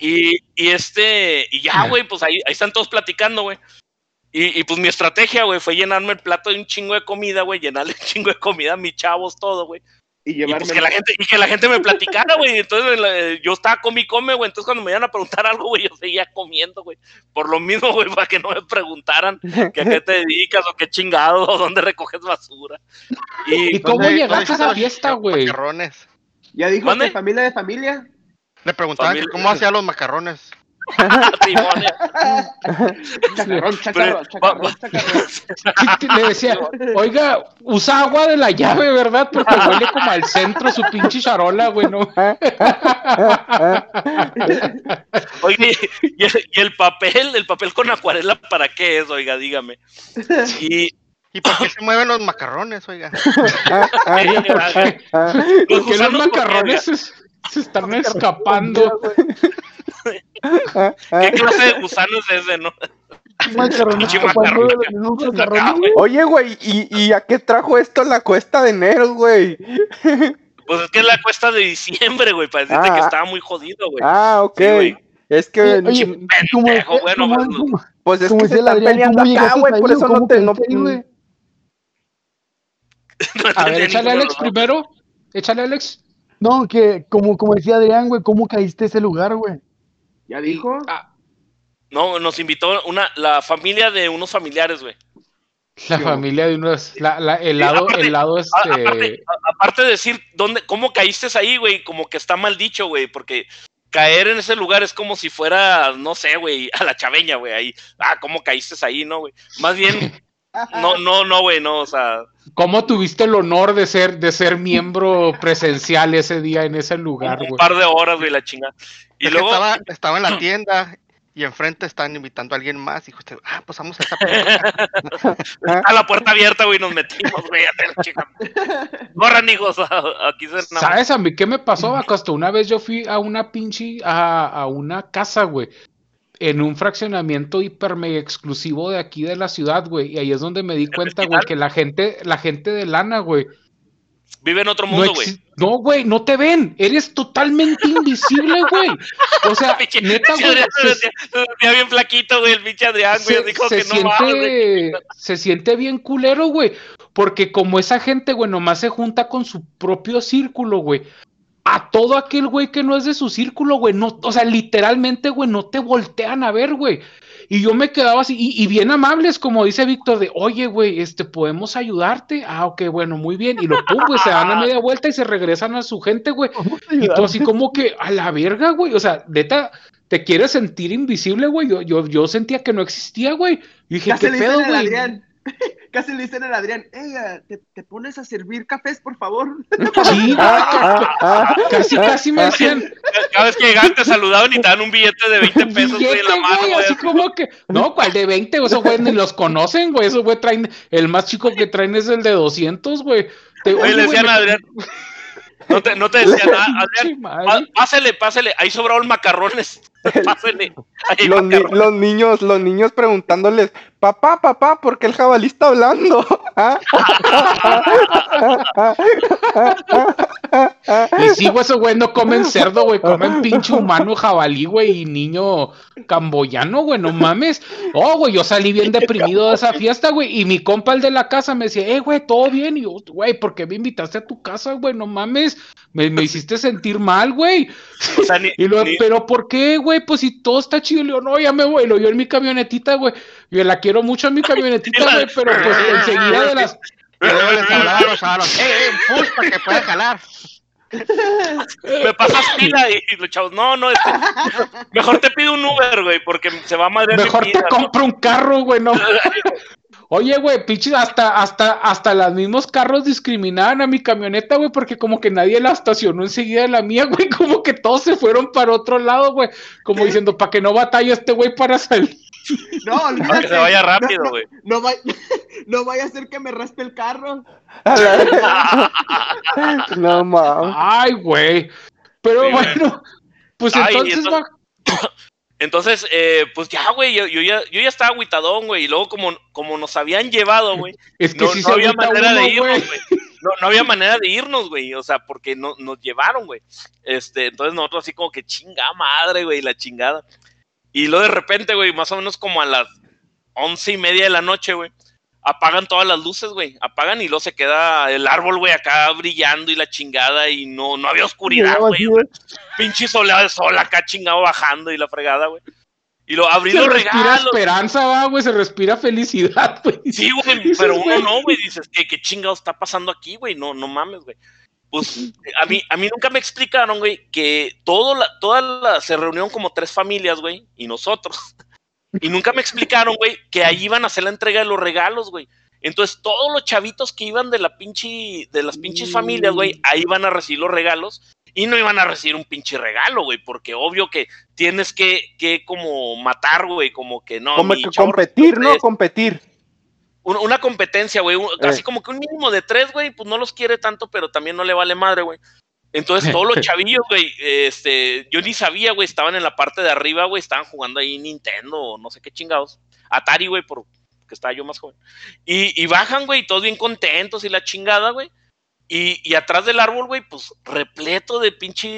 Y, y este. Y ya, güey, pues ahí, ahí están todos platicando, güey. Y, y pues mi estrategia, güey, fue llenarme el plato de un chingo de comida, güey. Llenarle un chingo de comida a mis chavos, todo, güey. Y Y, llevarme. pues que la gente, y que la gente me platicara, güey. Entonces la- yo estaba con mi come, güey. Entonces cuando me iban a preguntar algo, güey, yo seguía comiendo, güey. Por lo mismo, güey, para que no me preguntaran que a qué te dedicas o qué chingado o dónde recoges basura. Y, ¿Y cómo ¿Dónde- llegaste dónde a los fiesta, güey? Macarrones. Ya dijo ¿Mande? que familia de familia. Le preguntaban que cómo hacía los macarrones. Simón. Chacarrón, chacarrón, chacarrón, chacarrón. Le decía, oiga, usa agua de la llave, ¿verdad? Porque huele como al centro su pinche charola, güey, ¿no? Oye, ¿y el, y el papel, el papel con acuarela, ¿para qué es? Oiga, dígame. Y ¿Y por qué se mueven los macarrones, oiga? ¿por qué? Los ¿Por qué los gusanos, ¿por qué, macarrones se, se están escapando? ¿qué clase de gusano es ese, no? Oye, güey, ¿y, ¿y a qué trajo esto la cuesta de enero, güey? Pues es que es la cuesta de diciembre, güey, para decirte que Ah. estaba muy jodido, güey. Ah, ok. Sí, güey. es que, Oye, oye, como, Pendejo, bueno, como- pues, pues es que se están peleando ¿cómo acá, güey, por eso cómo no te... No? No A ver, échale a Alex primero. Échale a Alex. No, que como, como decía Adrián, güey, ¿cómo caíste a ese lugar, güey? ¿Ya dijo? Ah, No, nos invitó una, la familia de unos familiares, güey. la familia de unos. La, la- el lado, aparte- el lado Aparte, este. a- aparte de decir dónde, cómo caíste ahí, güey, como que está mal dicho, güey, porque caer en ese lugar es como si fuera, no sé, güey, a la chaveña, güey, ahí. Ah, ¿cómo caíste ahí, no, güey? Más bien, no, no, no, güey, no, o sea, ¿Cómo tuviste el honor de ser, de ser miembro presencial ese día en ese lugar, un güey? par de horas, güey, la chinga. Y luego, estaba, estaba en la tienda y enfrente están invitando a alguien más. Y dijo usted, ah, pues vamos a esa película. a la puerta abierta, güey, nos metimos, güey, a chica. Corran, hijos, aquí se ¿Sabes a mí qué me pasó, vaco? Hasta una vez yo fui a una pinche, a, a una casa, güey, en un fraccionamiento hiper mega exclusivo de aquí de la ciudad, güey, y ahí es donde me di cuenta, güey, que la gente, la gente de lana, güey, Vive en otro mundo, güey. No, güey, no te ven, eres totalmente invisible, güey. O sea, neta, güey, se se- bien flaquito, güey, el pinche Adrián, güey, se que no mames, siente, se siente bien culero, güey. Porque como esa gente, güey, nomás se junta con su propio círculo, güey. A todo aquel güey que no es de su círculo, güey. No, o sea, literalmente, güey, no te voltean a ver, güey. Y yo me quedaba así, y, y bien amables, como dice Víctor, de, oye, güey, este, ¿podemos ayudarte? Ah, ok, bueno, muy bien. Y lo pum, güey, se dan a media vuelta y se regresan a su gente, güey. Y tú así como que, a la verga, güey. O sea, neta, te quieres sentir invisible, güey. Yo, yo, yo sentía que no existía, güey. Y dije, Casi ¿qué pedo, güey? Casi le dicen al Adrián, ey, ah, ¿te, te pones a servir cafés, por favor. Sí, güey, Ah, ah, casi, casi me decían, Cada vez que llegaban te saludaban y te dan un billete de 20 pesos, güey, billete, en la mano, güey, así como que, no, ¿cuál de 20? Esos güey ni los conocen, güey. Esos güey traen, el más chico que traen es el de 200, güey. Te- Oye, oye, le decían me- a Adrián. No te, no te decían, ah, Pinche Adrián, pásele, pásele, ahí sobraron macarrones. Pásele. Ahí los, ni- macarrones. los niños, los niños preguntándoles, papá, papá, ¿por qué el jabalí está hablando? ¿Ah? Y sí, güey, esos güey no comen cerdo, güey, comen pinche humano, jabalí, güey, y niño camboyano, güey, no mames. Oh, güey, yo salí bien deprimido de esa fiesta, güey, y mi compa, el de la casa, me decía, eh, güey, todo bien, y yo, güey, ¿por qué me invitaste a tu casa, güey? No mames, me, me hiciste sentir mal, güey. O sea, ni- Y luego, ni- pero ¿por qué, güey? Pues si todo está chido, le digo, no, ya me voy, lo yo en mi camionetita, güey. Yo la quiero mucho en mi camionetita, güey, pero pues enseguida de las... Y luego les hablaba a los avaros, ¡eh, eh, para que pueda jalar! me pasas pila y, y los chavos, no, no, este, mejor te pido un Uber, güey, porque se va a madrear mi Mejor te compro un carro, güey, no. Oye, güey, pinches, hasta, hasta, hasta los mismos carros discriminaban a mi camioneta, güey, porque como que nadie la estacionó enseguida de la mía, güey, como que todos se fueron para otro lado, güey, como diciendo, para que no batalle este güey para salir. No, Para que se vaya No, rápido, no, güey. No, vaya, no vaya a ser que me raspe el carro. No mames. Ay, güey. Pero Sí, bueno, pues Ay, entonces, entonces- va- Entonces, eh, pues ya, güey, yo, yo ya, yo ya estaba agüitadón, güey, y luego como, como nos habían llevado, güey, es que no, no había manera uno, de irnos, güey. güey. No, no había manera de irnos, güey. O sea, porque no, nos llevaron, güey. Este, entonces nosotros así como que chinga madre, güey, la chingada. Y luego de repente, güey, más o menos como a las once y media de la noche, güey, apagan todas las luces, güey. Apagan y luego se queda el árbol, güey, acá brillando y la chingada y no, no había oscuridad, güey. Pinche soleado de sol acá chingado bajando y la fregada, güey. Y lo abrí Se respira regalos. esperanza, va, güey, se respira felicidad, güey. Sí, güey, pero uno no, güey. Dices, ¿qué, qué chingado está pasando aquí, güey? No, no mames, güey. Pues a mí, a mí nunca me explicaron, güey, que todo la, toda la, se reunieron como tres familias, güey, y nosotros. Y nunca me explicaron, güey, que ahí iban a hacer la entrega de los regalos, güey. Entonces, todos los chavitos que iban de la pinche, de las pinches familias, güey, ahí iban a recibir los regalos y no iban a recibir un pinche regalo, güey, porque obvio que tienes que, que como matar, güey, como que no. Como que competir, ¿no? es Competir. Un- Una competencia, güey, un- así Eh. como que un mínimo de tres, güey, pues no los quiere tanto, pero también no le vale madre, güey. Entonces todos los chavillos, güey, este, yo ni sabía, güey, estaban en la parte de arriba, güey, estaban jugando ahí Nintendo o no sé qué chingados. Atari, güey, porque estaba yo más joven. Y, y bajan, güey, todos bien contentos y la chingada, güey. Y, y atrás del árbol, güey, pues repleto de pinche,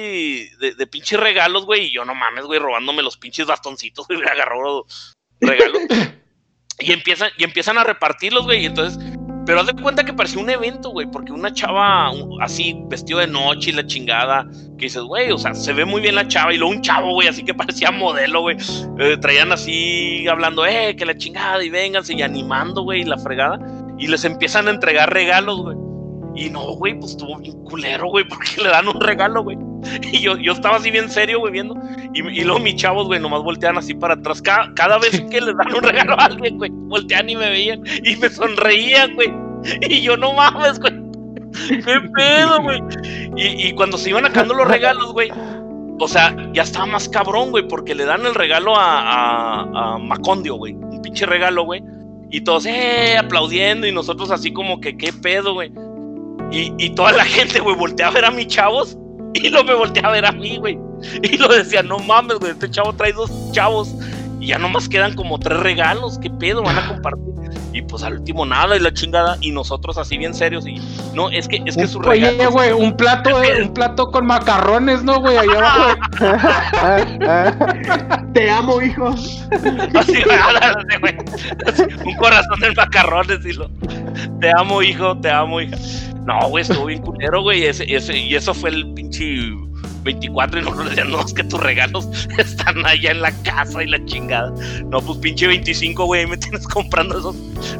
de, de pinche regalos, güey. Y yo no mames, güey, robándome los pinches bastoncitos, güey, me agarró regalos. y empiezan, y empiezan a repartirlos, güey. Entonces, pero haz de cuenta que parecía un evento, güey, porque una chava así, vestido de noche y la chingada, que dices, güey, o sea, se ve muy bien la chava. Y luego un chavo, güey, así que parecía modelo, güey. Eh, traían así, hablando, eh, que la chingada, y vénganse, y animando, güey, la fregada. Y les empiezan a entregar regalos, güey. Y no, güey, pues estuvo bien culero, güey, porque le dan un regalo, güey. Y yo, yo estaba así bien serio, güey, viendo. Y, y luego mis chavos, güey, nomás voltean así para atrás. Cada, cada vez que les dan un regalo a alguien, güey, voltean y me veían y me sonreían, güey. Y yo, no mames, güey. ¿Qué pedo, güey? Y, y cuando se iban acabando los regalos, güey, o sea, ya estaba más cabrón, güey, porque le dan el regalo a, a, a Macondio, güey. Un pinche regalo, güey. Y todos, eh, aplaudiendo y nosotros así como que, ¿qué pedo, güey? Y, y toda la gente, güey, voltea a ver a mis chavos y lo me voltea a ver a mí, güey. Y lo decía, no mames, güey, este chavo trae dos chavos y ya nomás quedan como tres regalos, ¿qué pedo? Van a compartir. Y pues al último nada y la chingada y nosotros así bien serios y no, es que es que su Oye, regalo güey, un plato, que- un plato con macarrones, ¿no, güey? Allá abajo. Te amo, hijo. Así, güey, ándale, güey. Así, un corazón de macarrones y lo. Te amo, hijo, te amo, hija. No, güey, estuvo bien culero, güey. Ese, ese, y eso fue el pinche 24 y nosotros decían, no, es que tus regalos están allá en la casa y la chingada. No, pues pinche 25, güey, me tienes comprando esos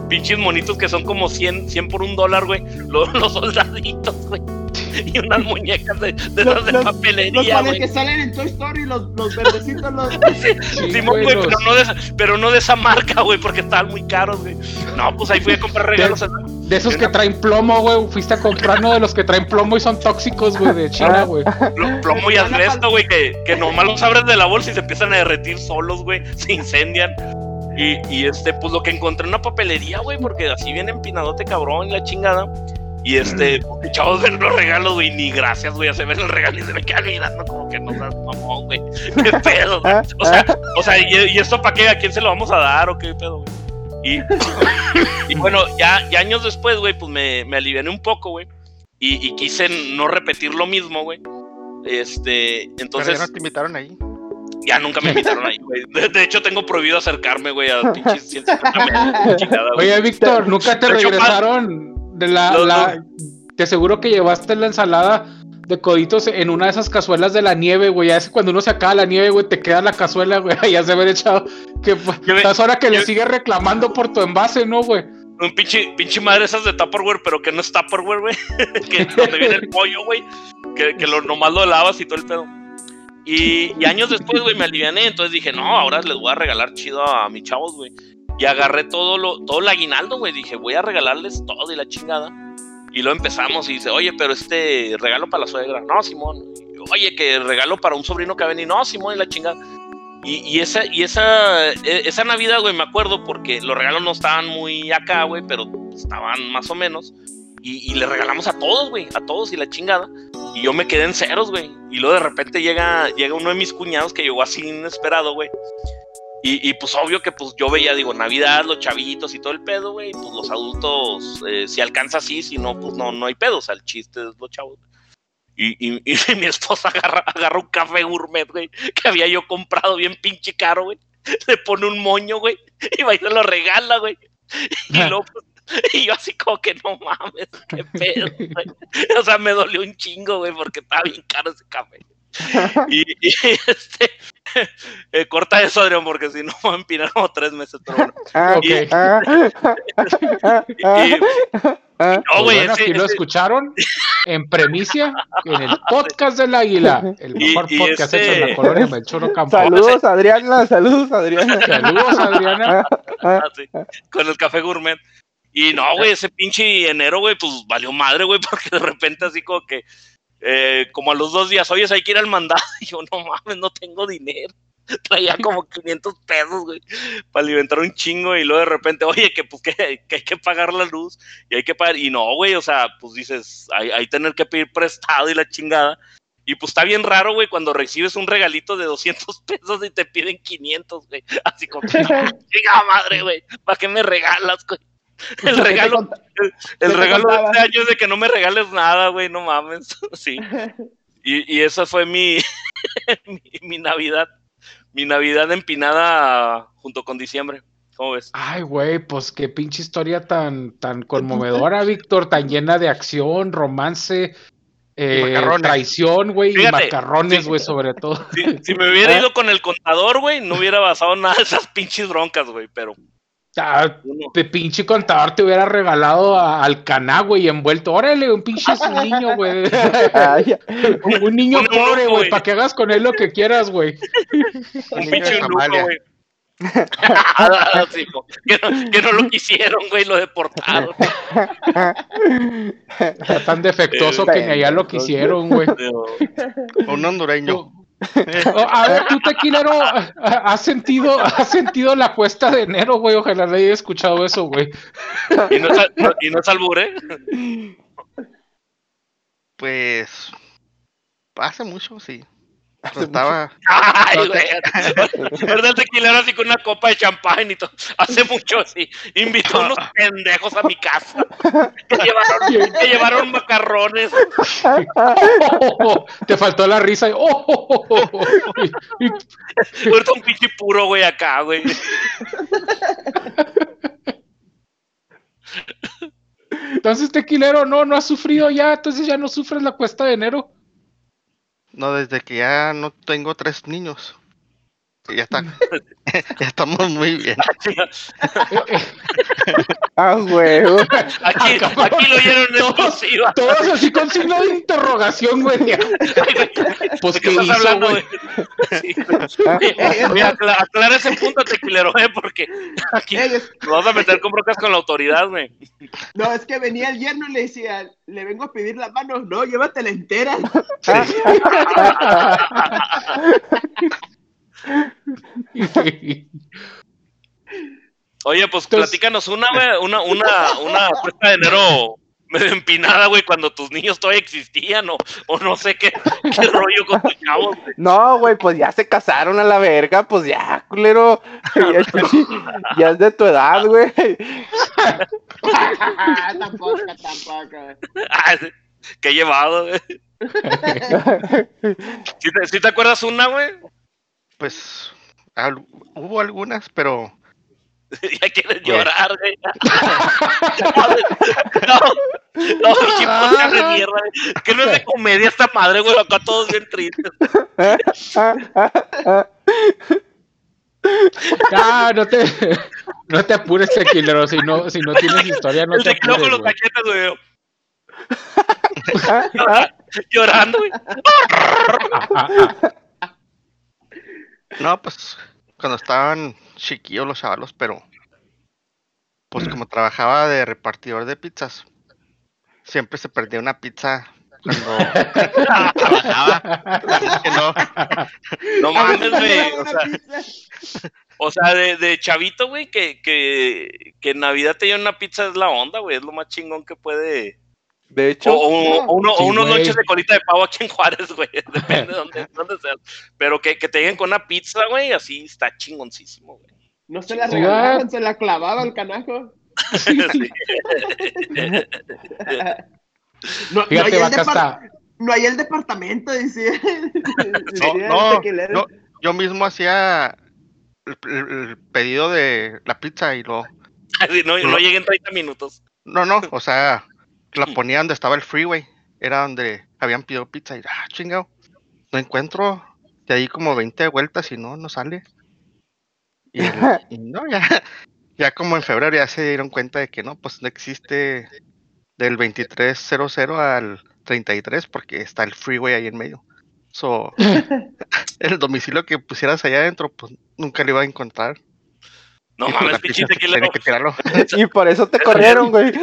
pinches monitos que son como 100, 100 por un dólar, güey. Los soldaditos, güey. Y unas muñecas de, de Los- esas de los- Los papelería, güey. que salen en Toy Story, los, los verdecitos, los. Sí, güey, los- pero, no de esa, pero no de esa marca, güey, porque estaban muy caros, güey. No, pues ahí fui a comprar regalos. De esos que traen plomo, güey. Fuiste a comprar uno de los que traen plomo y son tóxicos, güey, de China, güey. pl- Plomo y asbesto, güey, que, que nomás los abres de la bolsa y se empiezan a derretir solos, güey. Se incendian. Y, y este, pues lo que encontré en una papelería, güey, porque así viene empinadote cabrón y la chingada. Y este, porque chavos ven los regalos, güey, ni gracias, güey, ya se ven el regalo y se me quedan mirando como que no seas mamón, güey. ¿Qué pedo, güey? O sea, o sea, ¿y, y esto para qué? ¿A quién se lo vamos a dar o qué pedo, güey? Y, y bueno, ya, ya años después, güey, pues me, me aliviané un poco, güey. Y, y quise no repetir lo mismo, güey. Este, Pero ya entonces no te invitaron ahí. ya nunca me invitaron ahí, güey. De, de hecho, tengo prohibido acercarme, güey, a pinches 150 metros, chingada, güey. Oye, Víctor, ¿nunca te De hecho, regresaron de la, Te aseguro que llevaste la ensalada de coditos en una de esas cazuelas de la nieve, güey. Ya es cuando uno se acaba la nieve, güey, te queda la cazuela, güey. Ya se haber echado. Que estás ahora que le sigues reclamando por tu envase, ¿no, güey? Un pinche, pinche madre esas de Tupperware, pero que no es Tupperware, güey. que donde viene el pollo, güey. Que, que lo, nomás lo lavas y todo el pedo. Y, y años después, güey, me aliviané. Entonces dije, no, ahora les voy a regalar chido a mis chavos, güey. Y agarré todo lo, todo el aguinaldo, güey. Dije, voy a regalarles todo y la chingada. Y luego empezamos y dice, oye, pero este regalo para la suegra. No, Simón. Oye, que regalo para un sobrino que va a. No, Simón, y la chingada. Y, y esa, y esa, e- esa Navidad, güey, me acuerdo porque los regalos no estaban muy acá, güey, pero estaban más o menos. Y, y le regalamos a todos, güey, a todos y la chingada. Y yo me quedé en ceros, güey. Y luego de repente llega, llega uno de mis cuñados que llegó así inesperado, güey. Y, y, pues obvio que pues yo veía, digo, Navidad, los chavitos y todo el pedo, güey. Pues los adultos, eh, si alcanza así, si no, pues no, no hay pedo. O sea, el chiste es los chavos. Y, y, y mi esposa agarra, agarra un café gourmet, güey, que había yo comprado bien pinche caro, güey. Le pone un moño, güey, y va y se lo regala, güey. Y, luego, pues, y yo así como que no mames, qué pedo, güey. O sea, me dolió un chingo, güey, porque estaba bien caro ese café. Y, y, este, eh, corta eso, Adrián, porque si no voy a empinar como tres meses, pero bueno. Ah, Ok. ah, ah, ah, Y- no, güey, bueno, ese- aquí lo escucharon. en premicia en el podcast del Águila, el Y- mejor y podcast este- hecho en la colonia Melchoro Campo. Saludos, Adriana, saludos, Adriana. Saludos, Adriana. Ah, sí, con el café gourmet. Y no, güey, ese pinche enero, güey, pues valió madre, güey, porque de repente así como que, eh, como a los dos días, oye, hay que ir al mandado. Y yo, no mames, no tengo dinero. Traía como 500 pesos, güey, para alimentar un chingo. Y luego de repente, oye, que pues que, que hay que pagar la luz y hay que pagar. Y no, güey, o sea, pues dices, hay, hay tener que pedir prestado y la chingada. Y pues está bien raro, güey, cuando recibes un regalito de 200 pesos y te piden 500, güey. Así como, chinga madre, güey, ¿para qué me regalas, güey? El regalo, el, regalo de este año es de que no me regales nada, güey, no mames. Sí. Y, y esa fue mi, mi, mi Navidad. Mi Navidad empinada junto con diciembre. ¿Cómo ves? Ay, güey, pues qué pinche historia tan, tan conmovedora, Víctor, tan llena de acción, romance, eh, traición, güey, y macarrones, sí. güey, sobre todo. Si, si me hubiera ¿Eh? ido con el contador, güey, no hubiera basado nada de esas pinches broncas, güey, pero Ah, de pinche contador te hubiera regalado a- al caná, güey, envuelto. Órale, un pinche niño, güey. Un, un niño Un pobre, güey, para que hagas con él lo que quieras, güey. Un niño pinche güey. Sí, que, no, que no lo quisieron, güey, lo deportaron. Está tan defectuoso que ni allá lo quisieron, güey. Un hondureño. Oh, a ver, tú, tequilero, ¿has sentido, has sentido la cuesta de enero, güey? Ojalá le haya escuchado eso, güey. Y no y no es albur. Pues. Hace mucho, sí. Pero estaba. Ay, güey. El tequilero así con una copa de champán y todo. Hace mucho sí. Invitó a unos pendejos a mi casa. Que llevaron, que llevaron macarrones. te faltó la risa. y- oh, oh, oh, oh, oh. Y- y- Ahorita un pinche puro, güey, acá, güey. entonces, tequilero, no, no has sufrido ya, entonces ya no sufres la cuesta de enero. No, desde que ya no tengo tres niños. Ya está. ya estamos muy bien. ah, huevo. Aquí, lo oyeron Todos-. Todos así con signo de interrogación, güey. Pues, ¿De ¿qué qué estás hizo, hablando, güey? güey? Sí, güey. Acla- aclara ese punto, tequilero, ¿eh? Porque aquí es- nos vamos a meter con broncas con la autoridad, güey. no, es que venía el yerno y le decía, le vengo a pedir la mano. No, llévatela entera. Oye, pues Entonces- platícanos una, güey, una, una, una cuesta de enero medio empinada, güey, cuando tus niños todavía existían, o, o no sé qué, qué rollo con tus chavos, güey. No, güey, pues ya se casaron a la verga, pues ya, culero. Ya, ya es de tu edad, güey. tampoco, tampoco. Ah, Qué llevado, güey. ¿Sí te, sí te acuerdas una, güey? Pues. al- hubo algunas, pero. Ya quieres llorar, güey. No, no, pinche podcast de mierda, güey. Que no es de comedia esta madre, güey. Acá todos bien tristes. Ah, no te, no te apures, tequilero. Si no, si no tienes historia, no El te teclado con apures, los cachetes, güey. Llorando, güey. Ah, ah, ah. No, pues. Cuando estaban chiquillos los chavalos, pero. Pues como trabajaba de repartidor de pizzas. Siempre se perdía una pizza cuando trabajaba. Que no. No mames, güey. O sea, pizza. o sea de, de chavito, güey, que, que, que en Navidad te llevan una pizza es la onda, güey. Es lo más chingón que puede. De hecho, o- o uno- o Sí, unos lonches de colita de pavo aquí en Juárez, güey. Depende de dónde, dónde seas. Pero que, que te lleguen con una pizza, güey, así está chingoncísimo, güey. No se la Sí, regalaban, se la clavaba el canajo. Sí. No, no, Fíjate, hay el no hay departamento, dice. No, yo, mismo hacía el, el- el pedido de la pizza y lo. Así, no, no lleguen 30 minutos. No, no, o sea, la ponía donde estaba el freeway. Era donde habían pedido pizza y ah, chingado. No encuentro de ahí como 20 vueltas y no, no sale. Y, el- y no, ya, ya como en febrero ya se dieron cuenta de que no, pues no existe del 2300 al 33 porque está el freeway ahí en medio. So, el domicilio que pusieras allá adentro, pues nunca lo iba a encontrar. No mames, pinche tequilero. tenía que tirarlo. Y por eso te corrieron, güey.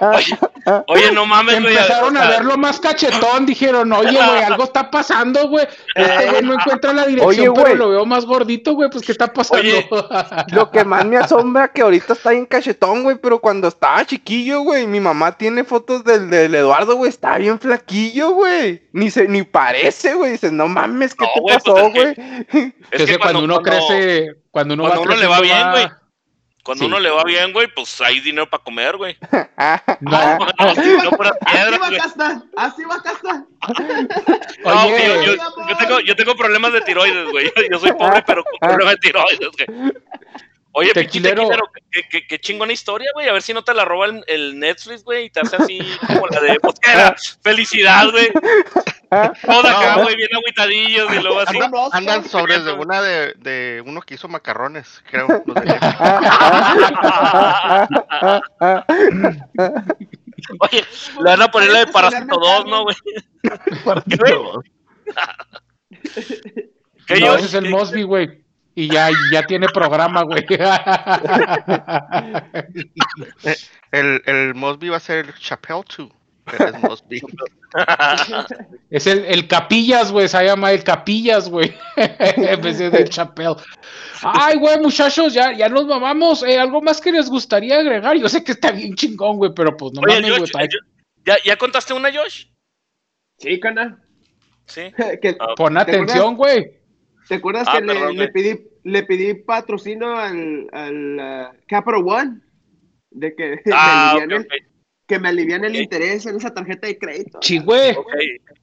Oye, oye, no mames, güey. Empezaron a verlo más cachetón, dijeron, oye, güey, algo está pasando, güey. Este güey no encuentra la dirección, Oye, pero güey. lo veo más gordito, güey, pues ¿qué está pasando? Oye. Lo que más me asombra que ahorita está bien cachetón, güey, pero cuando estaba chiquillo, güey, mi mamá tiene fotos del, del Eduardo, güey, está bien flaquillo, güey. Ni se, ni parece, güey. Dices, no mames, ¿qué No, te güey, pues, pasó, es que- güey? Es que, que cuando, uno crece, cuando uno cuando va uno le va bien, güey. va- Cuando Sí. uno le va bien, güey, pues hay dinero para comer, güey. No, No, no por Así piedras, va güey. Casta, así va Casta. No, Oye, yo, yo tengo, yo tengo problemas de tiroides, güey. Yo soy pobre, pero con problemas de tiroides, güey. Oye, pinche Tequilero. tequilero, qué, qué, qué chingona historia, güey. A ver si no te la roba el, el Netflix, güey, y te hace así como la de pues, ¿qué era? Felicidad, güey. Toda acá, No. güey, bien agüitadillos y luego así. Anda- Andan sobres de una de, de uno que hizo macarrones, creo. Oye, le van a poner la de Parásito 2, ¿no, güey? ¿Qué no, yo? ese es el Mosby, güey. Y ya, ya tiene programa, güey. El, el Mosby va a ser Chappelle 2, pero es Mosby. es el, el Capillas, güey. Se llama el Capillas, güey. en vez de del Chapel. Ay, güey, muchachos, ya, ya nos mamamos. Eh, ¿Algo más que les gustaría agregar? Yo sé que está bien chingón, güey, pero pues no Oye, mames, güey. Josh, trae- ¿ya, ¿ya contaste una, Josh? Sí, cana. Sí. Que- Pon ¿Te atención, güey. ¿Te acuerdas Ah, que le, le güey. pedí, le pedí patrocinio al, al ah, Capital One? De que, Ah, me el, que me alivian el interés en esa tarjeta de crédito. Sí, güey.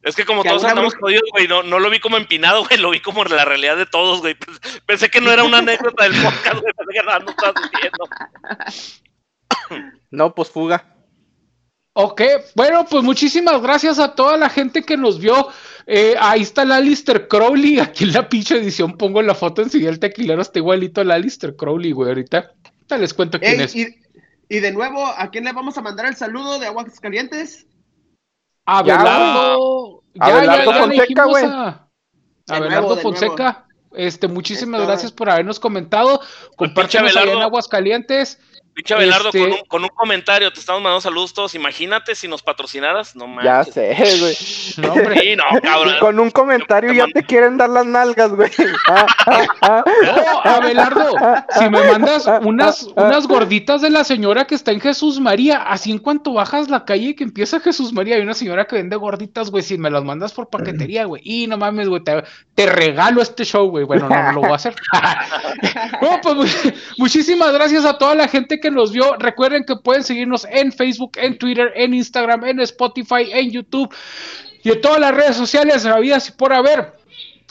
Es que como Que todos andamos jodidos, güey, no, no lo vi como empinado, güey, lo vi como la realidad de todos, güey. Pens- Pensé que no era una anécdota del podcast, güey, pensé que nada, no estabas diciendo. No, pues fuga. Ok, bueno, pues muchísimas gracias a toda la gente que nos vio. Eh, ahí está la Alistair Crowley. Aquí en la pinche edición pongo la foto enseguida. El tequilero está igualito a la Alistair Crowley, güey. Ahorita, les cuento quién Ey, es. y, y de nuevo, ¿a quién le vamos a mandar el saludo de Aguas Calientes? Abelardo. Ya, Abelardo ya, ya le Fonseca, güey. a- Abelardo nuevo, Fonseca. Este, muchísimas gracias por habernos comentado. Compártenos allá en. Aguascalientes. Pinche Abelardo, Este- con, un, con un comentario, te estamos mandando saludos todos. Imagínate si nos patrocinaras, no Ya manches. sé, güey. No, hombre. Sí, no, cabrón. Con un comentario ya te quieren dar las nalgas, güey. Ah, ah, ah. No, Abelardo, si me mandas unas, unas gorditas de la señora que está en Jesús María, así en cuanto bajas la calle y que empieza Jesús María, hay una señora que vende gorditas, güey, si me las mandas por paquetería, güey, y no mames, güey, te, te regalo este show, güey, bueno, no, no lo voy a hacer. no, pues mu- muchísimas gracias a toda la gente que nos vio, recuerden que pueden seguirnos en Facebook, en Twitter, en Instagram, en Spotify, en YouTube y en todas las redes sociales, habidas y por haber.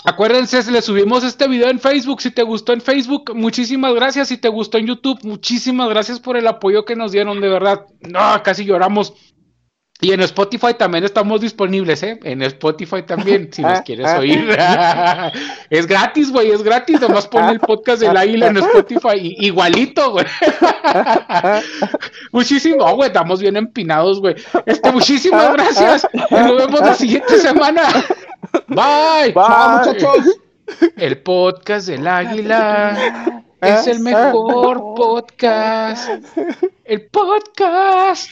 Acuérdense, le subimos este video en Facebook. Si te gustó en Facebook, muchísimas gracias. Si te gustó en YouTube, muchísimas gracias por el apoyo que nos dieron, de verdad. No, casi lloramos. Y en Spotify también estamos disponibles, ¿eh? En Spotify también, si nos quieres oír. es gratis, güey, es gratis. Nomás pon el podcast del águila en Spotify. y- igualito, güey. Muchísimo, güey, estamos bien empinados, güey. Este, muchísimas gracias. Nos vemos la siguiente semana. Bye. Bye. Muchachos. El podcast del águila es el mejor podcast. El podcast.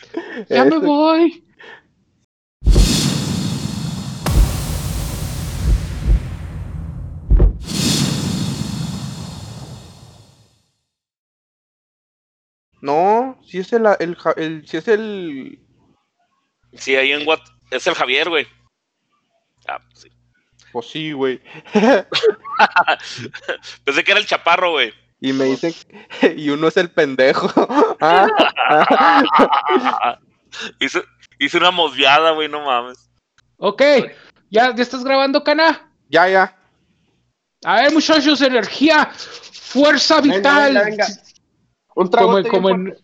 Ya me Ese. voy. No, si es el, el, si es el, Sí, ahí en What. Es el Javier, güey. Ah, pues sí. pues sí, güey. Pensé que era el chaparro, güey. Y me dicen, y uno es el pendejo. Ah, ah. hice, hice una mosviada, güey, no mames. Ok, ¿ya, ya estás grabando, Cana? Ya, ya. A ver, muchachos, energía, fuerza Venga, vital. venga, venga. Un Como, en,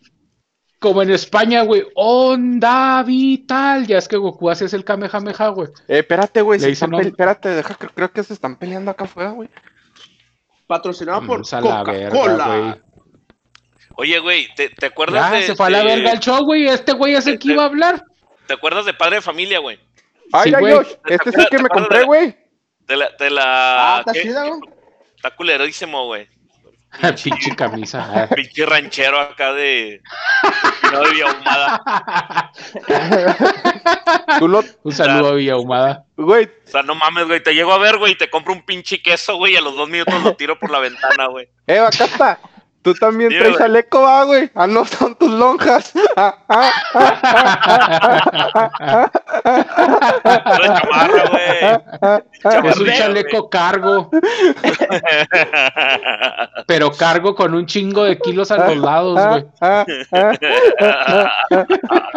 como en España, güey. Onda vital. Ya es que Goku hace el Kamehameha, güey. Eh, espérate, güey. Dicen están un- Espérate, deja, creo, creo que se están peleando acá afuera, güey. Patrocinado por Vamos Coca-Cola. Oye, güey, ¿te, te acuerdas Ya, de. se fue a la de- verga el show, güey. Este güey es el que iba a hablar. ¿Te acuerdas de Padre de Familia, güey? Ay, Sí, ay. Josh, este es el que me ¿Te acuerdas compré, güey. De la, de la Ah, está ¿qué? chida, güey. Está culerísimo, güey. Pinche camisa. ah. Pinche ranchero acá de. No de Ahumada. Tú lo, Un saludo a Villa Humada. güey, O sea, no mames, güey. Te llego a ver, güey, y te compro un pinche queso, güey, y a los dos minutos lo tiro por la ventana, güey. eh, acá está. Tú también traes chaleco, va, güey. Ah, no, son tus lonjas. Ah, ah, Una chamarra, güey. ah, ah. Es un chaleco cargo, pero cargo con un chingo de kilos a los lados, güey.